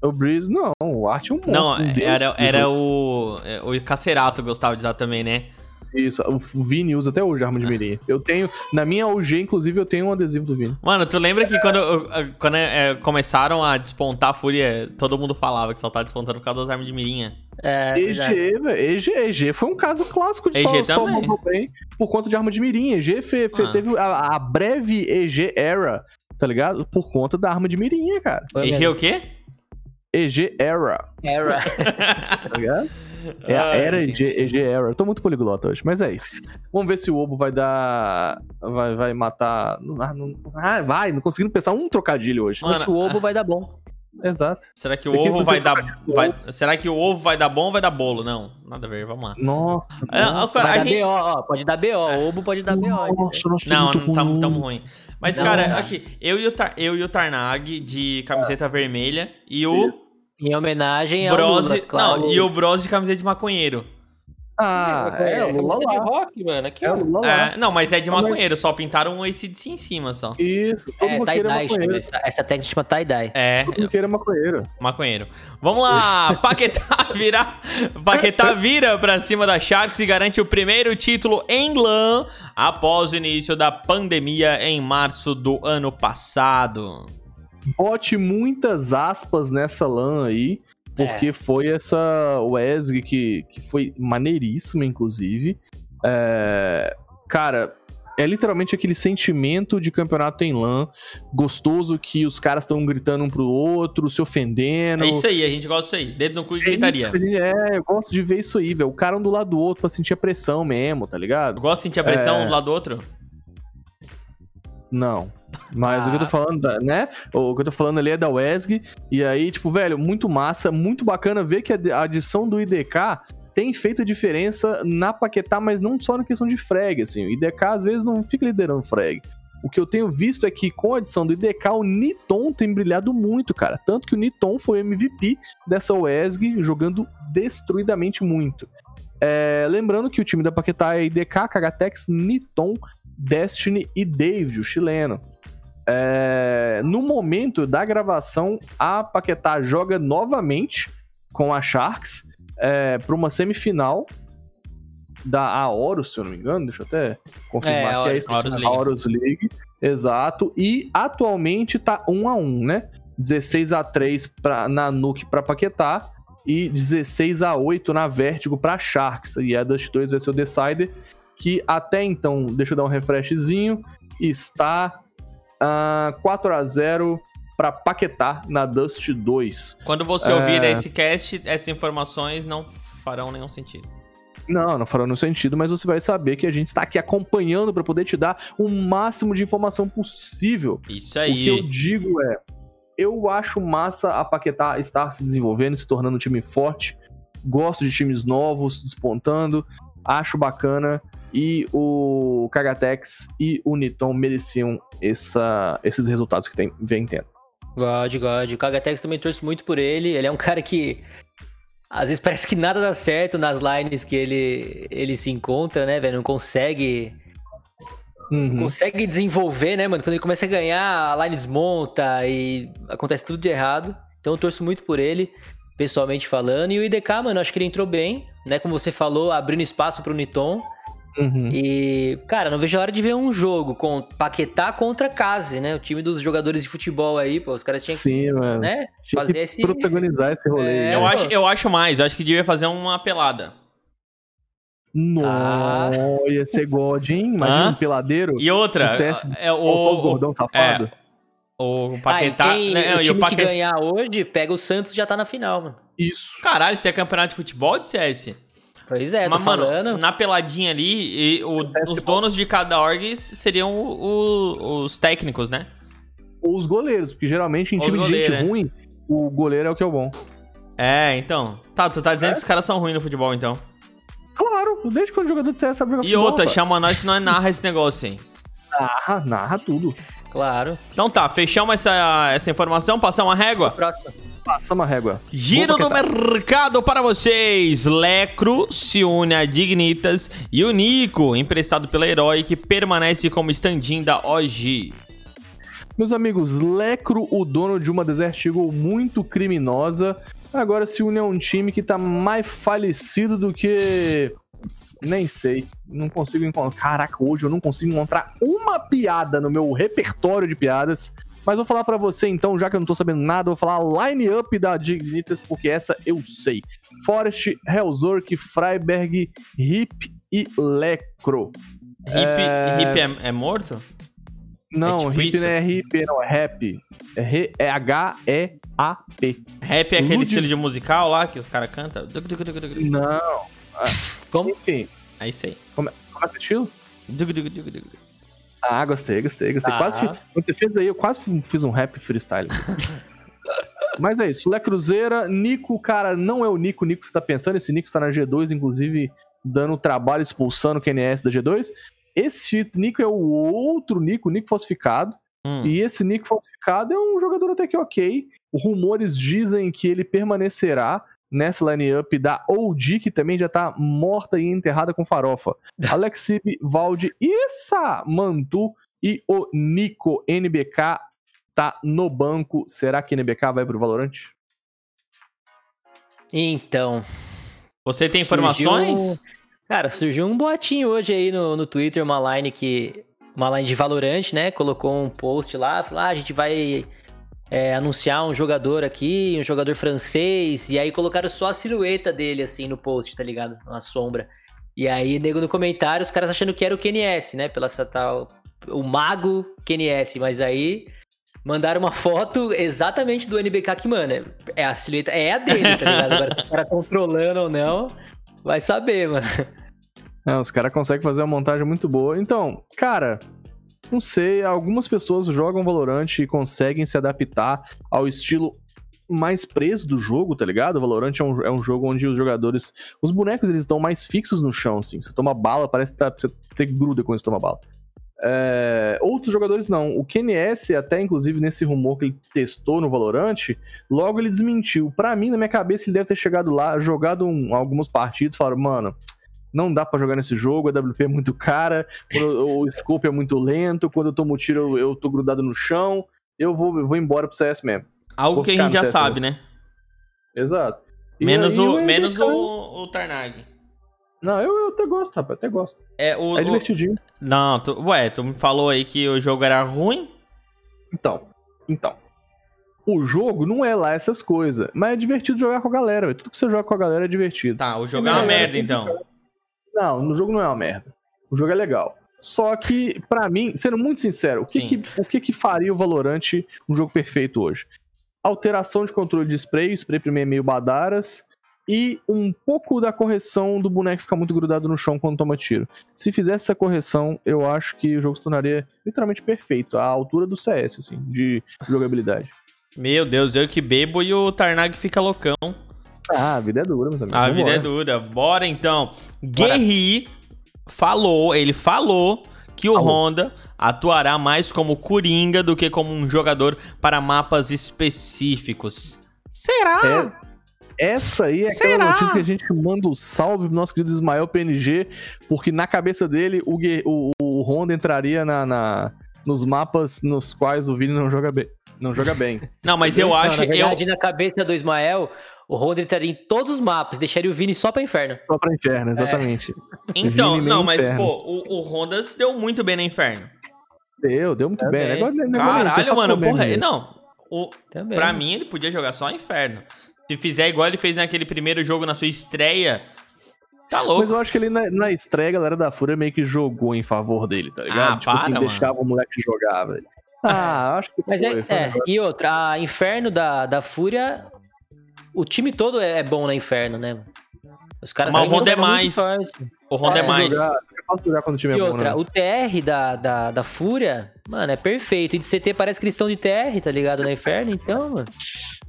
S2: o Breeze, não. O Art é um monstro.
S1: Não, era, era o. é, O Cacerato gostava de usar também, né?
S2: Isso, o Vini usa até hoje arma de mirinha. Eu tenho, na minha OG, inclusive, eu tenho um adesivo do Vini.
S1: Mano, tu lembra que quando, quando é, começaram a despontar a fúria, todo mundo falava que só tá despontando por causa das armas de mirinha.
S3: É, verdade.
S2: EG, velho. EG, EG foi um caso clássico de
S1: EG
S2: só, só
S1: também.
S2: mandou bem por conta de arma de mirinha. EG fe- fe-
S1: Ah.
S2: teve a, a breve EG era, tá ligado? Por conta da arma de mirinha, cara.
S3: Foi
S1: EG
S3: mesmo.
S1: o quê?
S2: EG era,
S3: Era.
S2: tá ligado? É a
S1: Ai,
S2: era
S1: gente.
S2: EG, era. Eu tô muito poliglota hoje, mas é isso. Vamos ver se o Obo vai dar. Vai, vai matar. Ah, não- ah, vai, não conseguindo pensar um trocadilho hoje.
S1: Mano,
S3: Mas o ovo vai dar bom.
S2: Exato.
S1: Será que o
S2: Tem que
S1: ovo vai dar. Vai, será que o ovo vai dar bom ou vai dar bolo? Não, nada a ver, vamos lá.
S2: Nossa,
S1: É,
S2: nossa.
S1: a
S3: Vai
S1: gente-
S3: dar BO, ó. Pode dar BO. O ovo pode dar BO.
S2: Nossa, nossa,
S1: Não,
S2: muito
S1: não
S2: ruim.
S1: tamo ruim. Mas,
S3: Não,
S1: cara,
S3: não.
S1: aqui, eu e, o Tar- eu e o Tarnag de camiseta vermelha e o
S3: Em homenagem ao
S1: Brose.
S3: Lula, claro.
S1: Não, e o Brose de camiseta de maconheiro.
S2: Ah, é, o Lula
S3: camiseta de
S2: lá.
S3: rock, mano. Aqui,
S2: É Lula lá.
S1: É, não, mas é de maconheiro, só pintaram um ACDC em cima só.
S2: Isso, todo
S3: É,
S2: roqueiro é maconheiro.
S3: Essa, essa técnica chama tie-dye.
S1: É,
S2: Todo roqueiro é maconheiro.
S1: maconheiro. Vamos lá, Paquetá vira, Paquetá vira pra cima da Sharks e garante o primeiro título em LAN após o início da pandemia em março do ano passado.
S2: Bote muitas aspas nessa LAN aí, porque foi essa WESG que, que foi maneiríssima, inclusive. É, cara, é literalmente aquele sentimento de campeonato em LAN, gostoso que os caras estão gritando um pro outro, se ofendendo.
S1: É isso aí, a gente gosta disso aí. Dedo no cu e
S2: É
S1: gritaria.
S2: isso É, eu gosto de ver isso aí, velho. O cara um do lado do outro pra sentir a pressão mesmo, tá ligado?
S1: Gosta de sentir a pressão
S2: É.
S1: um do lado do outro?
S2: Não. Mas o que eu tô
S1: Ah.
S2: falando, né? O que eu tô falando ali é da WESG. E aí, tipo, velho, muito massa, muito bacana ver que a adição do IDK tem feito diferença na Paquetá, mas não só na questão de frag, assim. O IDK às vezes não fica liderando frag. O que eu tenho visto é que com a adição do IDK, o Niton tem brilhado muito, cara. Tanto que o Niton foi MVP dessa WESG, jogando destruidamente muito. É, lembrando que o time da Paquetá é IDK, Kagatex, Niton, Destiny e David, o chileno. É, no momento da gravação, a Paquetá joga novamente com a Sharks para uma semifinal da Aorus, se eu não me engano. Deixa eu até confirmar
S3: É,
S2: que é isso.
S1: Aorus
S2: a
S1: League.
S2: Aorus League. Exato. E atualmente tá 1 a 1 né? 16 a 3 pra, na Nuke para Paquetá e 16 a 8 na Vertigo para Sharks. E a Dust 2 vai ser o Decider, que até então, deixa eu dar um refreshzinho, está ah, 4 a 0 para Paquetá na Dust 2.
S1: Quando você
S2: É.
S1: ouvir esse cast, essas informações não farão nenhum sentido.
S2: Não, não fará no sentido, mas você vai saber que a gente está aqui acompanhando para poder te dar o máximo de informação possível.
S1: Isso
S2: O que eu
S1: aí.
S2: digo é, eu acho massa a Paquetá estar se desenvolvendo, se tornando um time forte. Gosto de times novos, despontando. Acho bacana. E o Kagatex e o Niton mereciam essa- esses resultados que tem, vem tendo.
S3: God, God. O Kagatex também torço muito por ele. Ele é um cara que. Às vezes parece que nada dá certo nas lines que ele, ele se encontra, né, velho? Não consegue.
S2: Uhum.
S3: Consegue desenvolver, né, mano? Quando ele começa a ganhar, a line desmonta e acontece tudo de errado. Então eu torço muito por ele, pessoalmente falando. E o IDK, mano, acho que ele entrou bem, né? Como você falou, abrindo espaço pro Niton.
S2: Uhum.
S3: E, cara, não vejo a hora de ver um jogo com Paquetá contra Case, né? O time dos jogadores de futebol aí, pô. Os caras tinham que,
S2: Sim, mano.
S3: né?
S2: Tinha
S3: fazer
S2: que
S3: esse-
S2: protagonizar esse rolê.
S3: É,
S2: aí,
S1: Eu
S2: né?
S1: acho, eu acho mais, eu acho que devia fazer uma pelada.
S2: Nossa, ia ser God, hein? Imagina
S1: Hã?
S2: um peladeiro.
S1: E outra,
S2: O CS
S1: é
S2: Só os
S1: o,
S2: gordão safado.
S1: o
S3: Ah, e
S1: Paquetá.
S3: quem,
S1: né,
S3: o
S1: e
S3: time
S1: o
S3: que
S1: Paquetá.
S3: ganhar hoje, pega o Santos e já tá na final, mano.
S2: Isso.
S1: Caralho, isso é campeonato de futebol de CS?
S3: Pois é,
S1: Mas,
S3: tô
S1: mano,
S3: falando.
S1: na peladinha ali, e o-
S2: É
S1: os
S2: futebol.
S1: donos de cada org seriam o- o- os técnicos, né?
S2: ou os goleiros, porque geralmente em
S1: os
S2: time de gente
S1: né?
S2: ruim, o goleiro é o que é o bom.
S1: É, então. Tá, tu tá dizendo que os caras são ruins no futebol, então.
S2: Claro, desde quando o jogador de CS sabe jogar
S1: E
S2: futebol,
S1: outra,
S2: pá.
S1: chama nós que nós narra esse negócio aí.
S2: Narra, narra tudo.
S3: Claro.
S1: Então tá, fechamos essa, essa informação, passamos a régua.
S3: Próximo.
S2: Passa uma régua.
S1: Giro do mercado para vocês. Lecro se une a Dignitas e o Nico, emprestado pela Herói, que permanece como stand-in da OG.
S2: Meus amigos, Lecro, o dono de uma Desert Eagle muito criminosa, agora se une a um time que tá mais falecido do que. Nem sei. Não consigo encontrar. Caraca, hoje eu não consigo encontrar uma piada no meu repertório de piadas. Mas vou falar pra você então, já que eu não tô sabendo nada, vou falar a line-up da Dignitas, porque essa eu sei. Forest, Hellzork, Freiberg, Hip e Lecro.
S1: Hip
S2: É-
S1: Hip é, é morto?
S2: Não,
S1: tipo
S2: hip não é hip, não, é rap. É, é H-E-A-P.
S1: Rap é aquele
S2: Lud-
S1: estilo de musical lá que os caras cantam?
S2: Não.
S3: Como?
S2: Enfim,
S1: É isso aí.
S2: como é que é o estilo? Ah, gostei, gostei, gostei.
S3: Tá.
S2: Quase Quando você fez aí, eu quase fiz um rap freestyle. Mas é isso. Lé Cruzeira, Nico, cara, não é o Nico, Nico que você tá pensando. Esse Nico está na G2, inclusive dando trabalho, expulsando o QNS da G2. Esse Nico é o outro Nico, o Nico falsificado.
S1: Hum.
S2: E esse Nico falsificado é um jogador até que ok. Rumores dizem que ele permanecerá nessa line-up da OG, que também já tá morta e enterrada com farofa. Alex Sib, Valde, Issa, Mantu e o Nico NBK tá no banco. Será que NBK vai pro Valorant?
S3: Então.
S1: Você tem
S3: surgiu-
S1: informações?
S3: Cara, surgiu um boatinho hoje aí no, no Twitter, uma line que. Uma line de Valorant, né? Colocou um post lá, falou: ah, a gente vai é, anunciar um jogador aqui, um jogador francês, e aí colocaram só a silhueta dele, assim, no post, tá ligado? Uma sombra. E aí, nego no comentário, os caras achando que era o KNS, né? Pela essa tal. O mago KNS, mas aí. Mandaram uma foto exatamente do NBK que, mano, é a silhueta, é a dele, tá ligado? Agora, os caras estão trolando ou não, vai saber, mano.
S2: É, os caras conseguem fazer uma montagem muito boa. Então, cara, não sei, algumas pessoas jogam Valorant e conseguem se adaptar ao estilo mais preso do jogo, tá ligado? O Valorant é um, é um jogo onde os jogadores. Os bonecos eles estão mais fixos no chão, assim. Você toma bala, parece que tá, você gruda quando você toma bala. É, outros jogadores não. O KNS, até inclusive nesse rumor que ele testou no Valorant, logo ele desmentiu. Pra mim, na minha cabeça, ele deve ter chegado lá, jogado um, alguns partidos, falaram, mano, não dá pra jogar nesse jogo, a WP é muito cara, eu- o scope é muito lento, quando eu tomo tiro eu, eu tô grudado no chão, eu vou, eu vou embora pro CS mesmo.
S1: Algo que a gente já
S2: CS
S1: sabe, né?
S2: Exato. E
S1: Menos,
S2: aí
S1: o, menos o, o Tarnag.
S2: Não, eu, eu até gosto, rapaz, até gosto.
S1: É, o,
S2: É
S1: o-
S2: divertidinho.
S1: Não, tu, ué, tu me falou aí que o jogo era ruim?
S2: Então, então. O jogo não é lá essas coisas, mas é divertido jogar com a galera, velho. Tudo que você joga com a galera é divertido.
S1: Tá, o jogo é uma
S2: Não,
S1: merda,
S2: é
S1: então.
S2: Não, no jogo não é uma merda. O jogo é legal. Só que, pra mim, sendo muito sincero, o que,
S1: Sim.
S2: que, o que, que faria o Valorant um jogo perfeito hoje? Alteração de controle de spray, spray primeiro é meio badaras, e um pouco da correção do boneco ficar muito grudado no chão quando toma tiro. Se fizesse essa correção, eu acho que o jogo se tornaria literalmente perfeito, à altura do CS, assim, de jogabilidade.
S1: Meu Deus, eu que bebo e o Tarnag fica loucão.
S2: Ah, a vida é dura, meus amigos.
S1: A vida é dura. Bora então. Guerri falou, ele falou que o
S2: Falou.
S1: Honda atuará mais como coringa do que como um jogador para mapas específicos. Será?
S2: É, essa aí é aquela
S1: Será?
S2: notícia que a gente manda o salve pro nosso querido Ismael PNG, porque na cabeça dele o, o, o Honda entraria na, na- nos mapas nos quais o Vini não joga bem. Não joga bem.
S1: Não, mas eu
S3: Não,
S1: acho.
S3: na verdade,
S1: eu,
S3: na cabeça do Ismael, o Honda entraria em todos os mapas, deixaria o Vini só pra inferno.
S2: Só pra inferno, exatamente.
S1: então,
S2: Vini
S1: não, mas
S2: inferno.
S1: pô, o, o Honda se deu muito bem no inferno.
S2: Deu, deu muito
S3: Também.
S2: bem. Negócio, negócio é
S1: Caralho, mano,
S2: comer
S1: porra.
S2: mesmo.
S1: Não, o,
S3: Também.
S1: pra mim ele podia jogar só inferno. Se fizer igual ele fez naquele primeiro jogo na sua estreia, tá louco.
S2: Mas eu acho que ele na, na estreia, a galera da Fúria meio que jogou em favor dele, tá ligado?
S1: Ah,
S2: tipo assim,
S1: para, mano.
S2: deixava o moleque jogar, velho. Ah, acho que
S3: Mas
S2: foi,
S3: é,
S2: foi
S3: é,
S2: negócio.
S3: e outra, a Inferno da, da Fúria, o time todo é bom na Inferno, né? Os caras
S1: Mas o Honda é mais. O Honda é mais.
S2: jogar, fica fácil jogar quando o time
S3: E
S2: é bom,
S3: outra,
S2: né?
S3: o TR da, da, da Fúria, mano, é perfeito. E de CT parece que eles estão de TR, tá ligado? Na Inferno, então, mano.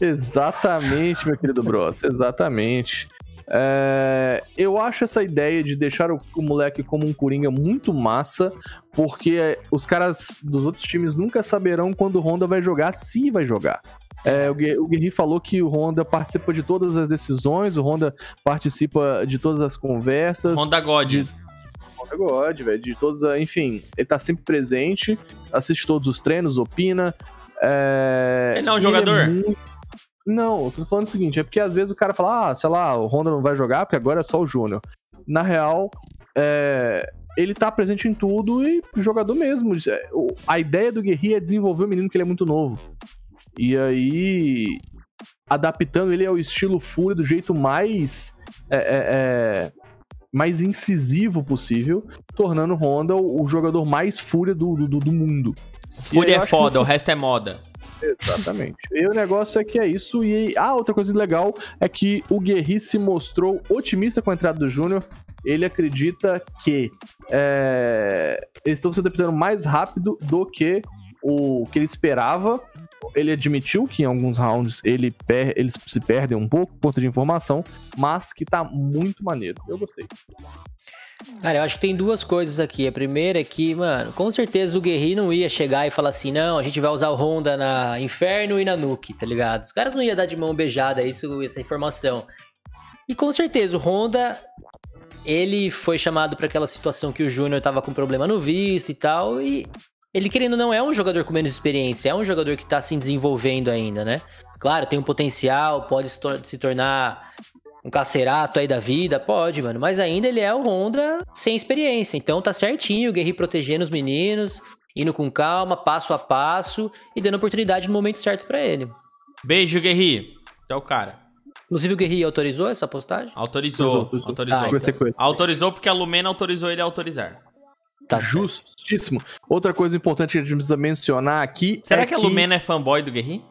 S2: Exatamente, meu querido Bros. Exatamente. É, eu acho essa ideia de deixar o, o moleque como um coringa muito massa, porque os caras dos outros times nunca saberão quando o Honda vai jogar, se vai jogar. É, o, Gue- o Guerri falou que o Honda participa de todas as decisões, o Honda participa de todas as conversas.
S1: Honda God.
S2: de- Honda God, velho, de todos, enfim, ele tá sempre presente, assiste todos os treinos, opina. é,
S1: Ele não é um jogador?
S2: muito- Não, eu tô falando o seguinte, é porque às vezes o cara fala, ah, sei lá, o Honda não vai jogar porque agora é só o Júnior. Na real, é, ele tá presente em tudo e jogador mesmo. É, A ideia do Guerri é desenvolver o menino que ele é muito novo. E aí, adaptando ele ao estilo Fúria do jeito mais é, é, é, mais incisivo possível, tornando o Honda o, jogador mais Fúria do, do, do mundo.
S1: Fúria é
S2: que
S1: foda, o resto é moda.
S2: Exatamente. E o negócio é que é isso. E ah, outra coisa legal é que o Guerri se mostrou otimista com a entrada do Júnior. Ele acredita que é, eles estão se adaptando mais rápido do que o que ele esperava. Ele admitiu que em alguns rounds ele per- eles se perdem um pouco por de informação, mas que tá muito maneiro. Eu gostei.
S3: Cara, eu acho que tem duas coisas aqui. A primeira é que, mano, com certeza o Guerri não ia chegar e falar assim: não, a gente vai usar o Honda na Inferno e na Nuke, tá ligado? Os caras não iam dar de mão beijada isso, essa informação. E com certeza o Honda, ele foi chamado pra aquela situação que o Júnior tava com problema no visto e tal, e ele querendo ou não é um jogador com menos experiência, é um jogador que tá se desenvolvendo ainda, né? Claro, tem um potencial, pode se, tor- se tornar um cacerato aí da vida, pode, mano. Mas ainda ele é o Honda sem experiência. Então tá certinho o Guerri protegendo os meninos, indo com calma, passo a passo e dando oportunidade no momento certo pra ele.
S1: Beijo, Guerri. É o cara.
S3: Inclusive o Guerri autorizou essa postagem?
S1: Autorizou.
S2: Autorizou.
S1: Autorizou.
S3: Ah,
S2: ele.
S1: Autorizou porque a Lumena autorizou ele a autorizar.
S3: Tá certo.
S2: Justíssimo. Outra coisa importante que a gente precisa mencionar aqui.
S1: Será
S2: é
S1: que a Lumena é fanboy do Guerri?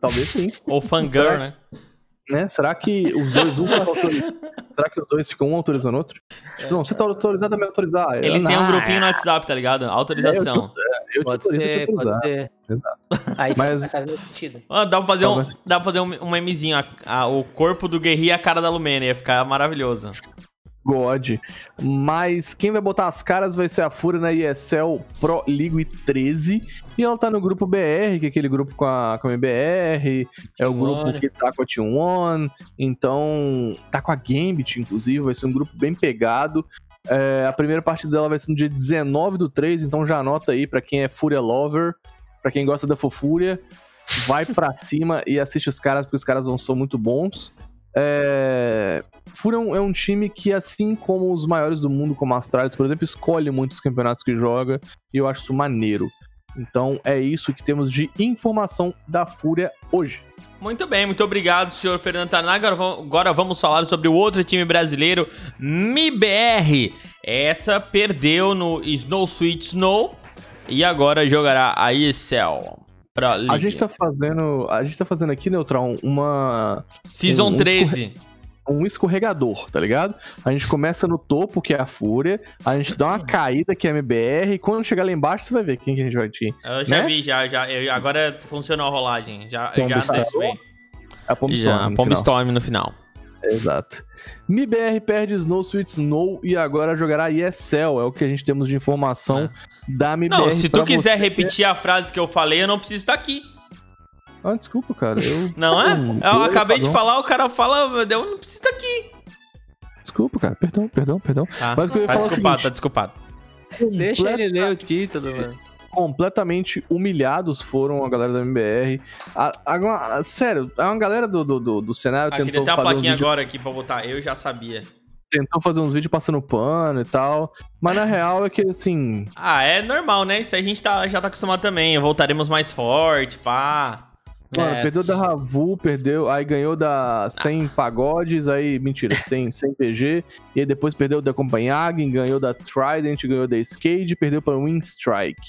S2: Talvez sim.
S1: Ou fangirl,
S2: Será?
S1: né?
S2: né? Será que os dois um tá autorizando? Será que os dois ficam um autorizando o outro? Tipo, não, você tá autorizado a autorizar.
S1: Eles têm um grupinho no WhatsApp, tá ligado? Autorização.
S2: Eu te
S3: Pode
S2: autorizo a te
S3: ser, pode ser.
S2: Exato.
S3: Aí
S2: Mas-
S3: faz sentido.
S1: Ah, dá pra fazer um,
S2: Talvez-
S1: dá pra fazer um, um memezinho. a- a- o corpo do Guerri e a cara da Lumena. Ia ficar maravilhoso.
S2: God. Mas quem vai botar as caras vai ser a Fúria na ESL Pro League 13. E ela tá no grupo BR, que é aquele grupo com a, com a MBR. É o grupo que tá com a Team One. Então, tá com a Gambit, inclusive. Vai ser um grupo bem pegado. É, a primeira partida dela vai ser no dia 19 do 3. Então já anota aí pra quem é Fúria Lover. Pra quem gosta da fofúria. Vai pra cima e assiste os caras, porque os caras vão são muito bons. É... Fúria é um, é um time que, assim como os maiores do mundo, como Astralis, por exemplo, escolhe muitos campeonatos que joga, e eu acho isso maneiro. Então é isso que temos de informação da Fúria hoje.
S1: Muito bem, muito obrigado, senhor Fernando Tanaga. Agora vamos- Agora vamos falar sobre o outro time brasileiro, MIBR. Essa perdeu no Snow Sweet Snow e agora jogará a ESL. Pra
S2: A gente tá fazendo. A gente tá fazendo aqui, Neutral, uma.
S1: Season
S2: um- um
S1: 13.
S2: um escorregador, tá ligado? A gente começa no topo, que é a Fúria, a gente dá uma caída, que é a MBR, e quando chegar lá embaixo, você vai ver quem que a gente vai ter.
S1: Eu já
S2: né?
S1: vi, já, já. eu- agora funcionou a rolagem. Já, eu
S2: Pombo
S1: já
S2: Storm.
S1: antecipei.
S2: A Pomb
S1: Já,
S2: Storm. no
S1: Pomb
S2: final. Exato. MIBR perde Snow Sweet Snow e agora jogará ESL, é o que a gente temos de informação da MIBR.
S1: Não, se tu quiser
S2: você.
S1: repetir a frase que eu falei, eu não preciso estar aqui.
S2: Ah, desculpa, cara. Eu...
S1: Não é? Eu
S2: eu-
S1: acabei de
S2: perdão.
S1: falar, o cara fala, eu não preciso estar aqui.
S2: Desculpa, cara. Perdão, perdão, perdão.
S1: Tá,
S2: Mas o que eu ia
S1: tá
S2: falar é
S1: desculpado,
S2: seguinte,
S1: tá desculpado.
S3: Deixa ele ler o título, mano.
S2: Completamente humilhados foram a galera da MBR. A, a- a- sério, é uma galera do, do, do, do cenário
S1: Aqui
S2: tentou
S1: tem uma
S2: fazer, uns
S1: plaquinha
S2: vídeos,
S1: agora aqui pra botar. Eu já sabia.
S2: tentou fazer uns vídeos passando pano e tal. Mas na real é que, assim,
S1: Ah, é normal, né? Isso aí a gente tá, já tá acostumado também. Voltaremos mais forte, pá.
S2: Mano,
S3: É.
S2: perdeu da Ravu, perdeu, aí ganhou da 100 pagodes, aí, mentira, 100, 100 PG, e aí depois perdeu da Copenhagen, ganhou da Trident, ganhou da Skade, perdeu pra Wingstrike.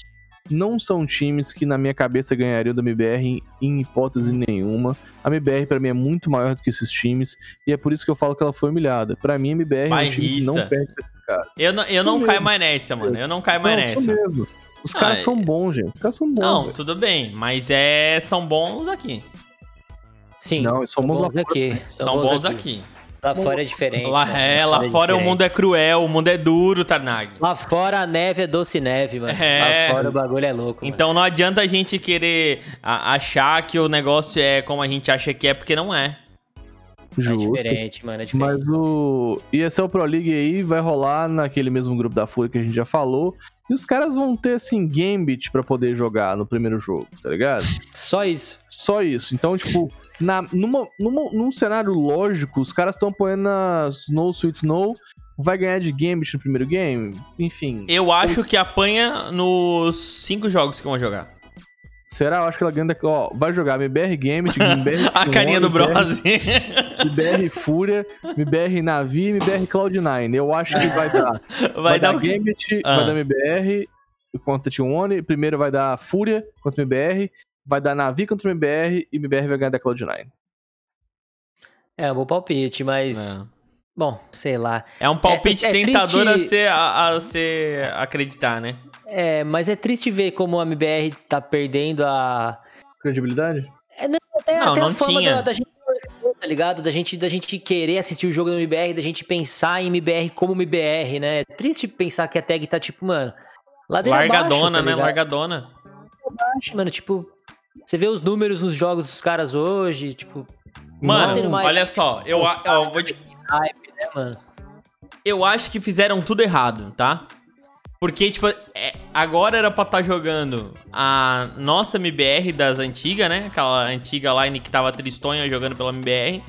S2: Não são times que na minha cabeça ganhariam da MBR em, em hipótese nenhuma. A MBR pra mim é muito maior do que esses times e é por isso que eu falo que ela foi humilhada. Pra mim a MBR é um time que não perde pra esses caras.
S1: Eu não, eu não
S2: mesmo.
S1: caio mais nessa, mano. Eu não caio mais
S2: Não,
S1: nessa.
S2: mesmo. Os
S1: Ah,
S2: caras
S1: é-
S2: são bons, gente. Os caras são bons.
S1: Não,
S2: velho.
S1: tudo bem, mas é são bons aqui.
S3: Sim.
S2: Não, são bons
S3: aqui.
S1: São bons aqui.
S3: Lá fora é diferente.
S1: Lá,
S3: mano.
S1: é, lá fora o
S3: diferente.
S1: mundo é cruel, o mundo é duro, Tarnag.
S3: Lá fora a neve é doce neve, mano.
S1: É.
S3: Lá fora o bagulho é louco.
S1: Então não adianta a gente querer achar que o negócio é como a gente acha que é, porque não é.
S3: mano. é
S2: Justo.
S3: diferente, mano. É diferente.
S2: Mas o ESL Pro League aí vai rolar naquele mesmo grupo da FURIA que a gente já falou. E os caras vão ter, assim, Gambit pra poder jogar no primeiro jogo, tá ligado?
S3: Só isso.
S2: Só isso. Então, tipo, na, numa, numa- num cenário lógico, os caras estão apoiando a Snow Sweet Snow. Vai ganhar de Gambit no primeiro game? Enfim.
S1: Eu acho que apanha nos cinco jogos que vão jogar.
S2: Será? Eu acho que ela ganha. Ó, vai jogar MBR Gambit, MBR.
S1: A carinha do Bros.
S2: MBR Fúria, MBR Navi e MBR Cloud9. Eu acho que vai dar.
S1: Vai dar.
S2: Gambit,
S1: Ah.
S2: vai dar MBR contra T1. Primeiro vai dar Fúria contra MBR. Vai dar Navi contra MBR e MBR vai ganhar da Cloud9.
S3: É um bom palpite, mas.
S1: É.
S3: Bom, sei lá.
S1: É um palpite
S3: É- é- é
S1: tentador a
S3: triste-
S1: ser, a, a ser acreditar, né?
S3: É, mas é triste ver como a MBR tá perdendo a.
S2: Credibilidade?
S3: Até,
S1: Não,
S3: até
S1: não
S3: a forma
S1: tinha.
S3: Da, da gente torcer, tá ligado? Da gente, da gente querer assistir o jogo da MBR, da gente pensar em MBR como MBR, né? É triste pensar que a tag tá tipo, mano.
S1: Largadona,
S3: abaixo, tá
S1: né? Largadona.
S3: Abaixo, mano, tipo. Você vê os números nos jogos dos caras hoje, tipo.
S1: Mano,
S3: mais-
S1: olha só, eu, a- eu vou te
S3: Hype, né, mano?
S1: eu acho que fizeram tudo errado, tá? Porque, tipo, é, agora era pra estar jogando a nossa MBR das antigas, né? Aquela antiga line que tava tristonha jogando pela MBR.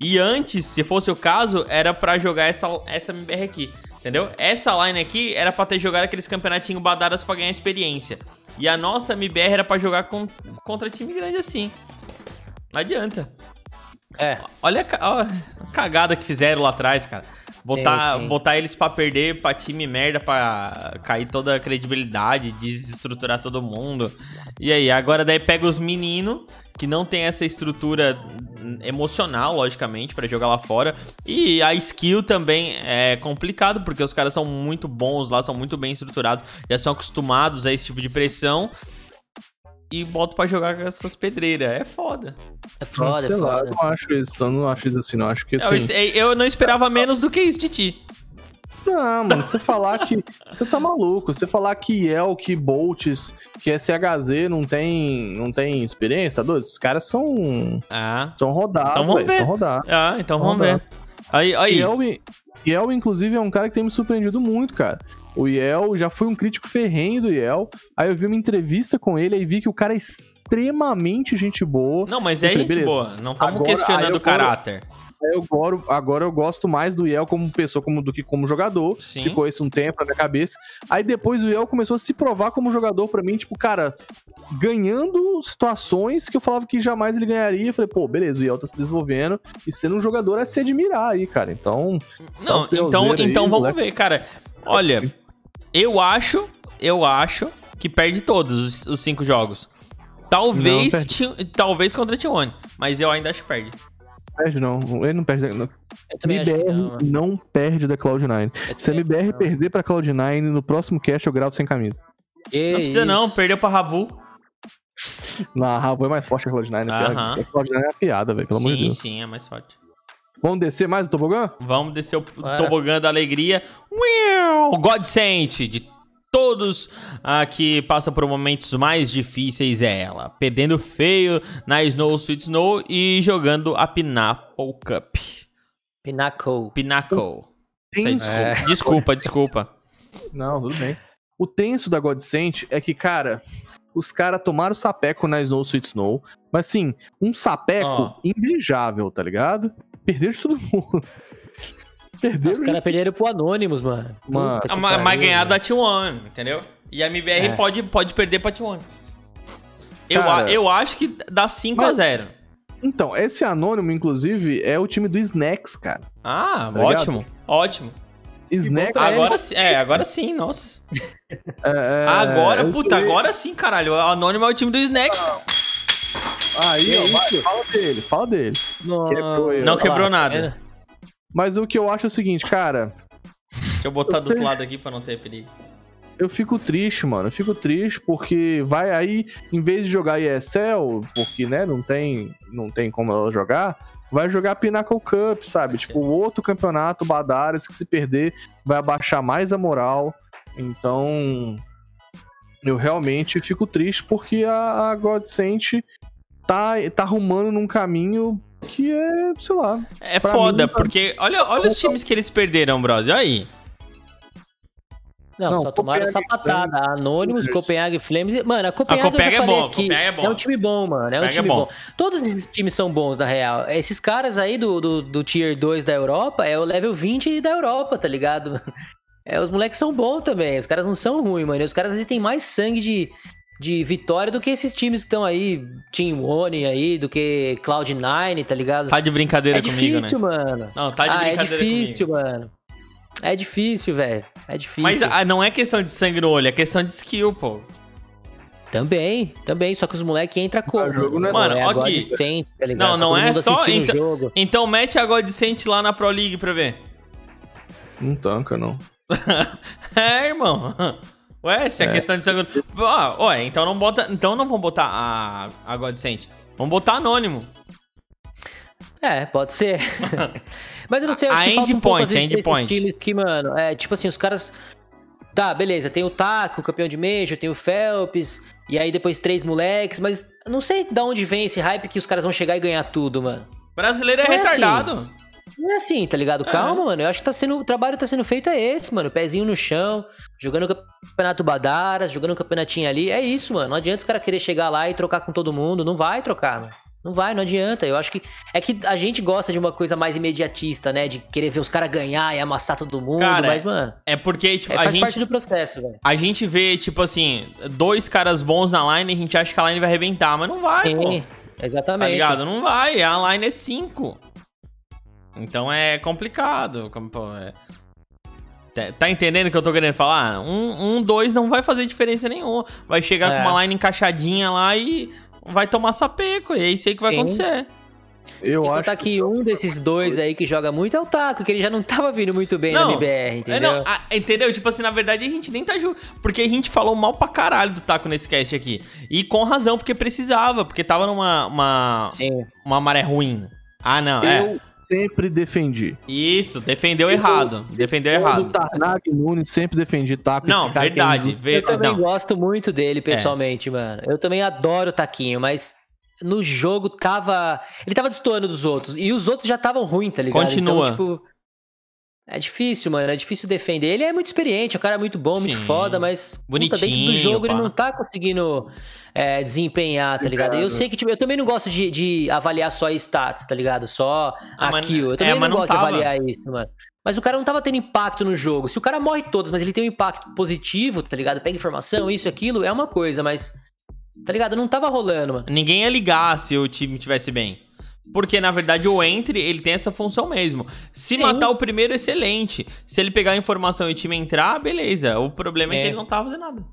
S1: E antes, se fosse o caso, era pra jogar essa, essa MBR aqui, entendeu? Essa line aqui era pra ter jogado aqueles campeonatinhos badadas pra ganhar experiência. E a nossa MBR era pra jogar com, contra time grande assim. Não adianta.
S3: É.
S1: Olha a, cagada que fizeram lá atrás, cara. Botar,
S3: Sim, sim.
S1: botar eles pra perder pra time merda, pra cair toda a credibilidade, desestruturar todo mundo. E aí, agora daí pega os meninos, que não tem essa estrutura emocional, logicamente, pra jogar lá fora. E a skill também é complicado, porque os caras são muito bons lá, são muito bem estruturados, já são acostumados a esse tipo de pressão. E boto pra jogar com essas pedreiras. É foda.
S3: É foda,
S2: Sei
S3: é
S2: lá,
S3: foda.
S2: eu não acho isso, eu não acho isso assim, não. Acho que
S1: Eu,
S2: assim.
S1: eu não esperava menos do que isso de ti.
S2: Não, mano, você falar que. Você tá maluco. Você falar que El, que Bolts, que SHZ não tem, não tem experiência, tá doido? Esses caras são.
S1: Ah.
S2: São rodados,
S1: Então vamos.
S2: São rodados.
S1: Ah, então vamos
S2: Vamos
S1: ver. Aí, aí.
S2: Yel, Yel, inclusive, é um cara que tem me surpreendido muito, cara. O Yel já foi um crítico ferrenho do Yel. Aí eu vi uma entrevista com ele e vi que o cara é extremamente gente boa.
S1: Não, mas é
S2: falei,
S1: gente boa. Não estamos questionando o caráter.
S2: Aí Eu agora, agora eu gosto mais do Yel como pessoa como, do que como jogador.
S1: Sim.
S2: Ficou esse um tempo na minha cabeça. Aí depois o Yel começou a se provar como jogador pra mim, tipo, cara, ganhando situações que eu falava que jamais ele ganharia. Eu falei, pô, beleza, o Yel tá se desenvolvendo. E sendo um jogador é se admirar aí, cara. Então.
S1: Não, então,
S2: aí,
S1: então vamos
S2: moleque.
S1: ver, cara. Olha, eu acho, eu acho que perde todos os, os cinco jogos. Talvez,
S2: Não,
S1: ti- talvez contra a T1, mas eu ainda acho que perde.
S2: Perde, não. Ele não perde. Não. MBR
S3: não,
S2: não, perde da Cloud9.
S3: Eu
S2: Se a MBR
S3: não.
S2: perder pra Cloud9, no próximo cast eu gravo sem camisa.
S3: Que
S1: Não precisa não,
S3: isso.
S1: perdeu pra Ravu.
S2: Na Rabo é mais forte que a Cloud9. né?
S1: Aham.
S2: A Cloud9 é uma piada, velho. Pelo amor de
S1: Sim,
S2: Deus.
S1: sim, é mais forte.
S2: Vamos descer mais o tobogã?
S1: Vamos descer o
S3: Bora.
S1: tobogã da alegria. O Godsent de todos ah, que passam por momentos mais difíceis é ela. Perdendo feio na Snow Sweet Snow e jogando a Pineapple Cup.
S3: Pinnacle.
S1: Pinnacle.
S2: Tenso.
S3: É.
S1: Desculpa, desculpa.
S2: Não, tudo bem. O tenso da Godsent é que, cara, os caras tomaram sapeco na Snow Sweet Snow, mas assim, um sapeco
S1: Ó.
S2: invejável, tá ligado? Perderam de todo mundo.
S3: Os
S2: Perderam de
S3: caras perderam pro Anonymous, mano.
S2: Mano.
S1: Ah, Mas, mas ganhar da T1, entendeu? E a MBR
S3: É.
S1: pode, pode perder pra T1. Eu,
S2: Cara,
S1: a- eu acho que dá 5 a
S2: mas-
S1: 0
S2: Então, esse anônimo, inclusive, é o time do Snacks, cara.
S1: Ah,
S2: Tá ligado?
S1: ótimo, ótimo.
S2: Snack.
S3: pra ele.
S1: Agora sim, é, agora sim, nossa.
S2: é, é,
S1: Agora,
S2: eu
S1: puta, agora sim, caralho. O Anônimo é o time do Snacks.
S2: Aí, ó, vai, fala dele, fala dele.
S3: Não,
S2: Quebrou eu.
S1: Não quebrou nada.
S2: Mas o que eu acho é o seguinte, cara,
S1: Deixa eu botar do outro lado aqui pra não ter perigo.
S2: eu fico triste, mano. Eu fico triste porque vai aí, em vez de jogar ESL, porque, né, não tem, não tem como ela jogar, vai jogar Pinnacle Cup, sabe? Tipo, outro campeonato Badaras que se perder vai abaixar mais a moral. Então, eu realmente fico triste porque a, a Godsent tá, tá arrumando num caminho que é, sei lá,
S1: É foda,
S2: mim, tá-
S1: porque olha, olha os times que eles perderam, brother. Olha aí.
S3: Não,
S2: Não,
S3: só tomaram
S2: Copenhague
S3: sapatada. Anônimos. Copenhague Flames. Mano, a Copenhague,
S1: Copenhague
S3: eu já
S1: é
S3: falei
S1: bom,
S3: aqui,
S1: Copenhague é bom.
S3: É um time bom, mano. É um
S1: Copenhague é
S3: time
S1: bom.
S3: bom. Todos esses times são bons, na real. Esses caras aí do, do, do Tier 2 da Europa é o level 20 da Europa, tá ligado? É, os moleques são bons também. Os caras não são ruins, mano. Os caras às vezes têm mais sangue de, de vitória do que esses times que estão aí, Team One aí, do que Cloud9, tá ligado?
S1: Tá de brincadeira
S3: é
S1: comigo,
S3: difícil,
S1: né?
S3: mano.
S1: Não, tá de
S3: ah, é
S1: brincadeira
S3: difícil,
S1: comigo.
S3: mano. É difícil, velho. É difícil.
S1: Mas ah, não é questão de sangue no olho, é questão de skill, pô.
S3: Também, também, só que os moleques entram como?
S2: o jogo não é
S1: Mano,
S3: é
S1: ó
S3: agora
S1: aqui.
S3: decente, tá ligado?
S1: Não, não
S3: Todo
S1: é só- então-
S3: jogo.
S1: Então mete a Godsent lá na Pro League pra ver.
S2: não tanca, não.
S1: É, irmão. Ué, se é,
S2: É.
S1: questão de sangue. Ó, ué, então não bota. Então não vamos botar a, a Godsent. Vamos botar anônimo.
S3: É, pode ser. Mas eu não sei, eu acho
S1: A
S3: que um
S1: endpoint.
S3: esses times que, mano, é tipo assim, os caras... Tá, beleza, tem o Taco, campeão de Major, tem o Phelps, e aí depois três moleques, mas não sei de onde vem esse hype que os caras vão chegar e ganhar tudo, mano.
S1: Brasileiro é
S3: é assim. Não é assim, tá ligado? Calma, mano. Eu acho que tá sendo, o trabalho tá sendo feito é esse, mano. Pezinho no chão, jogando o campeonato Badaras, jogando o campeonatinho ali. É isso, mano. Não adianta os caras querer chegar lá e trocar com todo mundo. Não vai trocar, mano. Não vai, não adianta. Eu acho que. É que a gente gosta de uma coisa mais imediatista, né? De querer ver os caras ganhar e amassar todo mundo.
S1: Cara,
S3: mas, mano,
S1: É porque, tipo,
S3: é,
S1: a
S3: faz
S1: gente.
S3: parte do processo, velho.
S1: A gente vê, tipo assim, dois caras bons na line e a gente acha que a line vai arrebentar, mas não vai, pô.
S3: Sim,
S1: Tá
S3: Exatamente.
S1: ligado? Não vai. A line é 5. Então é complicado. como, pô, é- Tá- Tá entendendo o que eu tô querendo falar? Um, um, dois não vai fazer diferença nenhuma. Vai chegar
S3: É.
S1: com uma line encaixadinha lá e vai tomar sapeco. E é isso aí que vai
S3: Sim.
S1: acontecer.
S2: Eu
S3: que
S2: acho
S3: contar que um desses dois aí que joga muito é o Taco, que ele já não tava vindo muito bem
S1: Não,
S3: na MBR,
S1: É,
S3: entendeu?
S1: não, a- entendeu? Tipo assim, na verdade a gente nem tá junto. Porque a gente falou mal pra caralho do Taco nesse cast aqui. E com razão, porque precisava. Porque tava numa uma,
S3: Sim.
S1: uma maré ruim. Ah, não, é.
S2: Eu sempre defendi.
S1: Isso, defendeu errado. Defendeu
S2: Eu,
S1: errado.
S2: do Tarnag Nunes, sempre defendi Taco.
S1: Não,
S2: que é
S1: verdade.
S3: Eu também
S1: não.
S3: gosto muito dele, pessoalmente, mano. Eu também adoro o Taquinho, mas no jogo tava. Ele tava destoando dos outros. E os outros já estavam ruins, tá ligado?
S1: Continua.
S3: Então, tipo. É difícil, mano. É difícil defender. Ele é muito experiente, é um cara muito bom, muito
S1: Sim.
S3: foda, mas. puta, dentro do
S1: Bonitinho,
S3: jogo ele
S1: pá.
S3: não tá conseguindo é, desempenhar, tá ligado? Eu sei que, tipo, eu também não gosto de, de avaliar só stats, tá ligado? Só
S1: Ah,
S3: a kill. Eu
S1: é,
S3: também
S1: mas
S3: não
S1: não
S3: gosto
S1: tava.
S3: de avaliar isso, mano. Mas o cara não tava tendo impacto no jogo. Se o cara morre todos, mas ele tem um impacto positivo, tá ligado? Pega informação, isso, aquilo, é uma coisa, mas. Tá ligado? Não tava rolando, mano.
S1: Ninguém ia ligar se o time tivesse bem. Porque, na verdade, o entry, ele tem essa função mesmo. Se
S3: Sim.
S1: matar o primeiro, excelente. Se ele pegar a informação e o time entrar, beleza. O problema é,
S3: É.
S1: que ele não tava fazendo nada.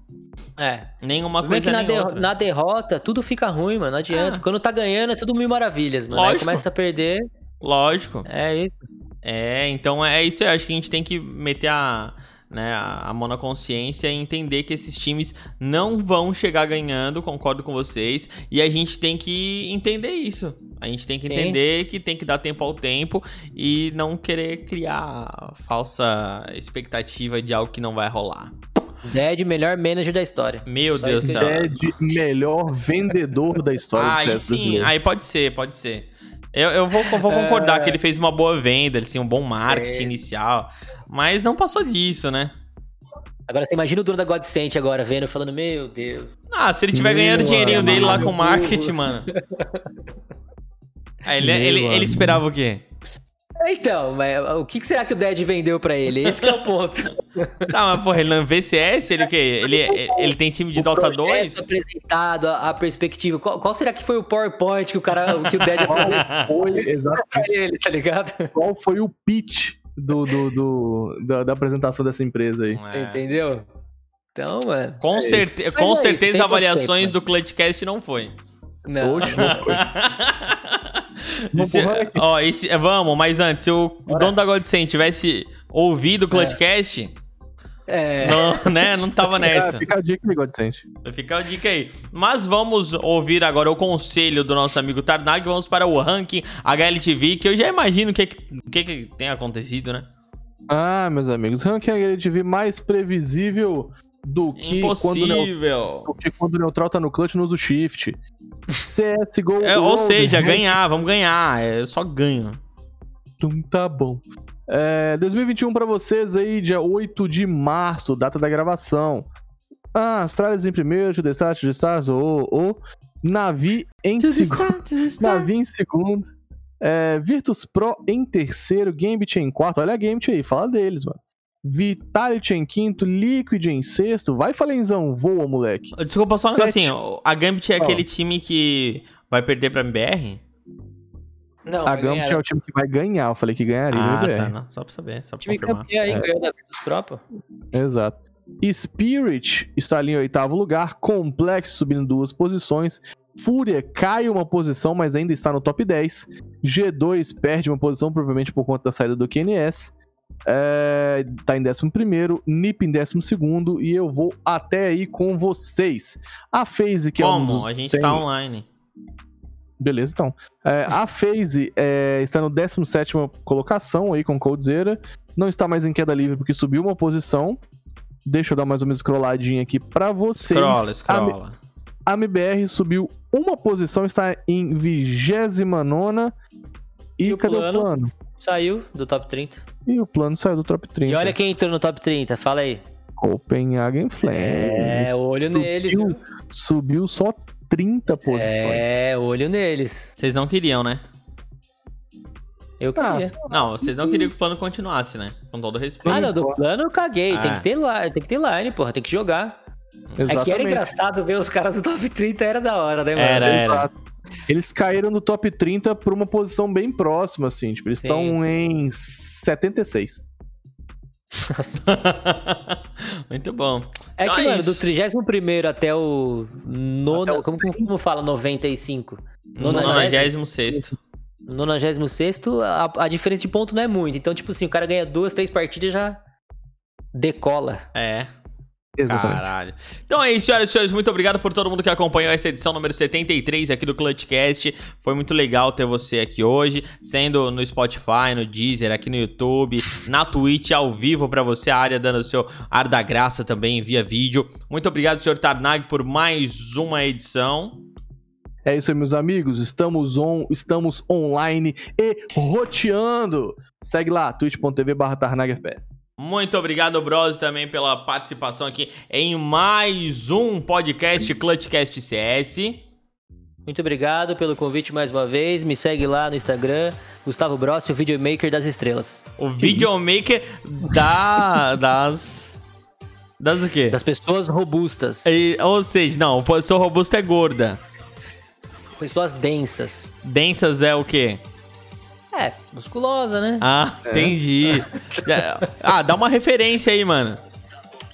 S3: É.
S1: Nenhuma
S3: problema é
S1: coisa
S3: que na,
S1: nem
S3: derro- na derrota tudo fica ruim, mano. Não adianta.
S1: Ah.
S3: Quando tá ganhando é tudo mil maravilhas, mano. Aí
S1: Lógico.
S3: começa a perder.
S1: Lógico.
S3: É isso.
S1: É, então é isso aí. Acho que a gente tem que meter a, né, a a mão na consciência e entender que esses times não vão chegar ganhando, concordo com vocês. E a gente tem que entender isso. A gente tem que
S3: Sim.
S1: entender que tem que dar tempo ao tempo e não querer criar falsa expectativa de algo que não vai rolar.
S3: Dead, melhor manager da história.
S1: Meu
S3: Só
S1: Deus do céu.
S2: É de melhor vendedor da história do
S1: Aí sim, aí pode ser, pode ser. Eu, eu vou, vou concordar que ele fez uma boa venda, assim, um bom marketing
S3: É.
S1: inicial. Mas não passou disso, né?
S3: Agora você imagina o dono da Godsent agora vendo, falando, meu Deus.
S1: Ah, se ele tiver
S2: Meu,
S1: ganhando o dinheirinho
S2: é,
S1: dele lá com marketing, mano. Ah, ele,
S2: Meu,
S1: ele, ele
S2: mano.
S1: esperava o quê?
S3: Então, mas o que será que o Dead vendeu pra ele? Esse que é o ponto.
S1: Tá, mas porra, ele não VCS, ele o quê? Ele, ele tem time de
S3: O
S1: Dota
S3: projeto
S1: 2?
S3: apresentado, a, a perspectiva. Qual, qual será que foi o PowerPoint que o cara, que o Dead
S2: Foi, exato.
S3: pra ele, tá ligado?
S2: Qual foi o pitch do, do, do- da, da apresentação dessa empresa aí.
S1: É.
S3: Entendeu? Então, mano.
S1: Com,
S2: É
S1: certe- com
S3: é
S1: certeza,
S3: tem
S1: avaliações do Clutchcast não foi.
S3: Não.
S2: Oxe, não foi.
S1: E se- ó, esse- é, vamos, mas antes, se o dono da Godsend tivesse ouvido o Clutchcast,
S3: É.
S1: não, né, não tava nessa.
S2: Fica a dica aí, Godsent.
S1: Fica a dica aí. Mas vamos ouvir agora o conselho do nosso amigo Tarnag. Vamos para o ranking HLTV, que eu já imagino o que, que, que, que tem acontecido, né?
S2: Ah, meus amigos, ranking HLTV mais previsível do que quando, o
S1: Impossível.
S2: do que quando o neutral tá no clutch no uso shift. CSGO.
S1: É, ou seja, ganhar, vamos ganhar. É, Eu só ganho.
S2: Então tá bom. É, 2021 pra vocês aí, dia 8 de março, data da gravação. Ah, Astralis em primeiro, to the start, to the stars, o, o, Navi em segundo. Navi em segundo. É, Virtus Pro em terceiro, Gambit em quarto. Olha a Gambit aí, fala deles, mano. Vitality em quinto, Liquid em sexto. Vai, Falenzão, voa, moleque.
S1: Desculpa, só um
S2: Sete.
S1: negocinho. A Gambit é
S2: Ó.
S1: aquele time que vai perder pra MBR?
S3: Não,
S2: a Gambit
S3: ganhar.
S2: é o time que vai ganhar. Eu falei que ganharia,
S1: Ah, tá. Não, só pra saber, só pra
S3: time
S1: confirmar.
S3: campeão aí,
S2: É.
S3: ganhou da pô.
S2: Exato. Spirit está ali em oitavo lugar. Complexo subindo duas posições. Fúria cai uma posição, mas ainda está no top 10. G2 perde uma posição, provavelmente por conta da saída do QNS. É, tá em 11, NiP em 12 e eu vou até aí com vocês. A FaZe, que é um
S1: Como?
S2: dos-
S1: A gente
S2: tem-
S1: tá online.
S2: Beleza, então. É, a FaZe é, está no 17 colocação aí com Coldzera. Não está mais em queda livre porque subiu uma posição. Deixa eu dar mais uma scrolladinha aqui pra vocês.
S1: Scrolla,
S2: A,
S1: scrolla.
S2: a MBR subiu uma posição, está em 29 e,
S3: E o
S2: cadê
S3: plano?
S2: o plano?
S3: Saiu do top 30.
S2: E o plano saiu do top 30.
S3: E olha quem entrou no top 30, fala aí.
S2: Copenhagen Flames.
S3: É, olho neles.
S2: subiu,
S3: viu?
S2: subiu só 30 posições.
S3: É, olho neles.
S1: Vocês não queriam, né?
S3: Eu
S2: Ah,
S3: queria.
S1: Não, vocês não queriam que o plano continuasse, né? Com todo respeito.
S3: Ah, não, do plano eu caguei. Tem
S1: Ah.
S3: que ter line, tem que ter line, porra, tem que jogar. É que era
S2: Exatamente.
S3: engraçado ver os caras do top 30, era da hora, né, mano?
S1: Era, era.
S2: Exato. Eles caíram do top 30 por uma posição bem próxima, assim. Tipo, eles estão em 76.
S1: Muito bom.
S3: É
S1: Então
S3: que,
S1: é
S3: mano, do 31 até o. Nona,
S2: Até o
S3: como, como, como fala? 95.
S1: No
S3: Nonagésimo?
S1: 96
S3: 96, a, a diferença de ponto não é muito. Então, tipo assim, o cara ganha duas, três partidas e já decola.
S1: É.
S2: Exatamente.
S1: Caralho. Então é isso, senhoras e senhores. Muito obrigado por todo mundo que acompanhou essa edição número 73 aqui do Clutchcast. Foi muito legal ter você aqui hoje, sendo no Spotify, no Deezer, aqui no YouTube, na Twitch, ao vivo pra você, a área dando o seu ar da graça também via vídeo. Muito obrigado, senhor Tarnag, por mais uma edição.
S2: É isso aí, meus amigos. Estamos on, estamos online e roteando. Segue lá, twitch.tv barra.
S1: Muito obrigado, Bros, também pela participação aqui em mais um podcast Clutchcast CS.
S3: Muito obrigado pelo convite mais uma vez. Me segue lá no Instagram, Gustavo Brossi, o videomaker das estrelas.
S1: O videomaker da, das. Das o quê?
S3: Das pessoas robustas.
S1: E- ou seja, não, o seu robusto é gorda.
S3: Pessoas densas.
S1: Densas é o quê?
S3: É, musculosa, né?
S1: Ah, entendi. É, ah, dá uma referência aí, mano.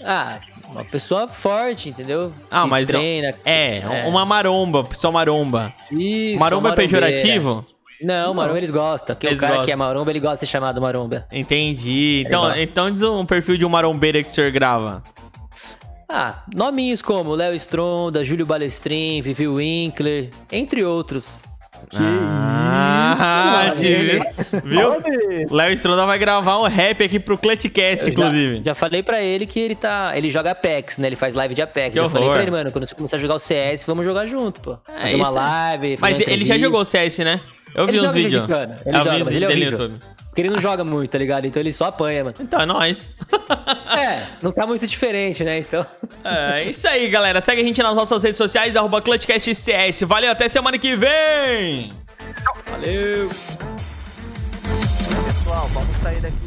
S3: Ah, uma pessoa forte, entendeu?
S1: Ah,
S3: Que
S1: mas não-
S3: treina.
S1: É, uma maromba, pessoa maromba.
S3: Isso,
S1: maromba é pejorativo?
S3: Não, maromba eles gostam. Porque
S1: Eles
S3: o cara
S1: gostam.
S3: que é maromba, ele gosta de ser chamado maromba.
S1: Entendi. Então,
S3: gosta.
S1: então diz um perfil de um marombeira que o senhor grava.
S3: Ah, nominhos como Léo Stronda, Júlio Balestrin, Vivi Winkler, entre outros.
S2: Que
S1: ah,
S2: isso,
S1: viu? Léo Stronda vai gravar um rap aqui pro Clutchcast, inclusive.
S3: Já, já falei pra ele que ele tá. Ele joga Apex, né? Ele faz live de Apex.
S1: Que
S3: já falei
S1: horror.
S3: pra ele, mano, quando você começar a jogar o CS, vamos jogar junto, pô.
S1: É,
S3: Fazer uma
S1: isso é-
S3: live. fazer
S1: Mas
S3: uma
S1: ele já jogou CS, né? Eu vi
S3: Ele
S1: uns vídeos.
S3: mexicano, ele
S1: Eu
S3: joga,
S1: vi
S3: mas ele é
S1: vídeos dele no
S3: horrível.
S1: YouTube.
S3: Porque ele não joga muito, tá ligado? Então ele só apanha, mano.
S1: Então é nóis.
S3: É, não tá muito diferente, né? Então.
S1: É isso aí, galera. Segue a gente nas nossas redes sociais, arroba ClutchCastCS. Valeu, até semana que vem! Valeu!
S2: pessoal, vamos sair daqui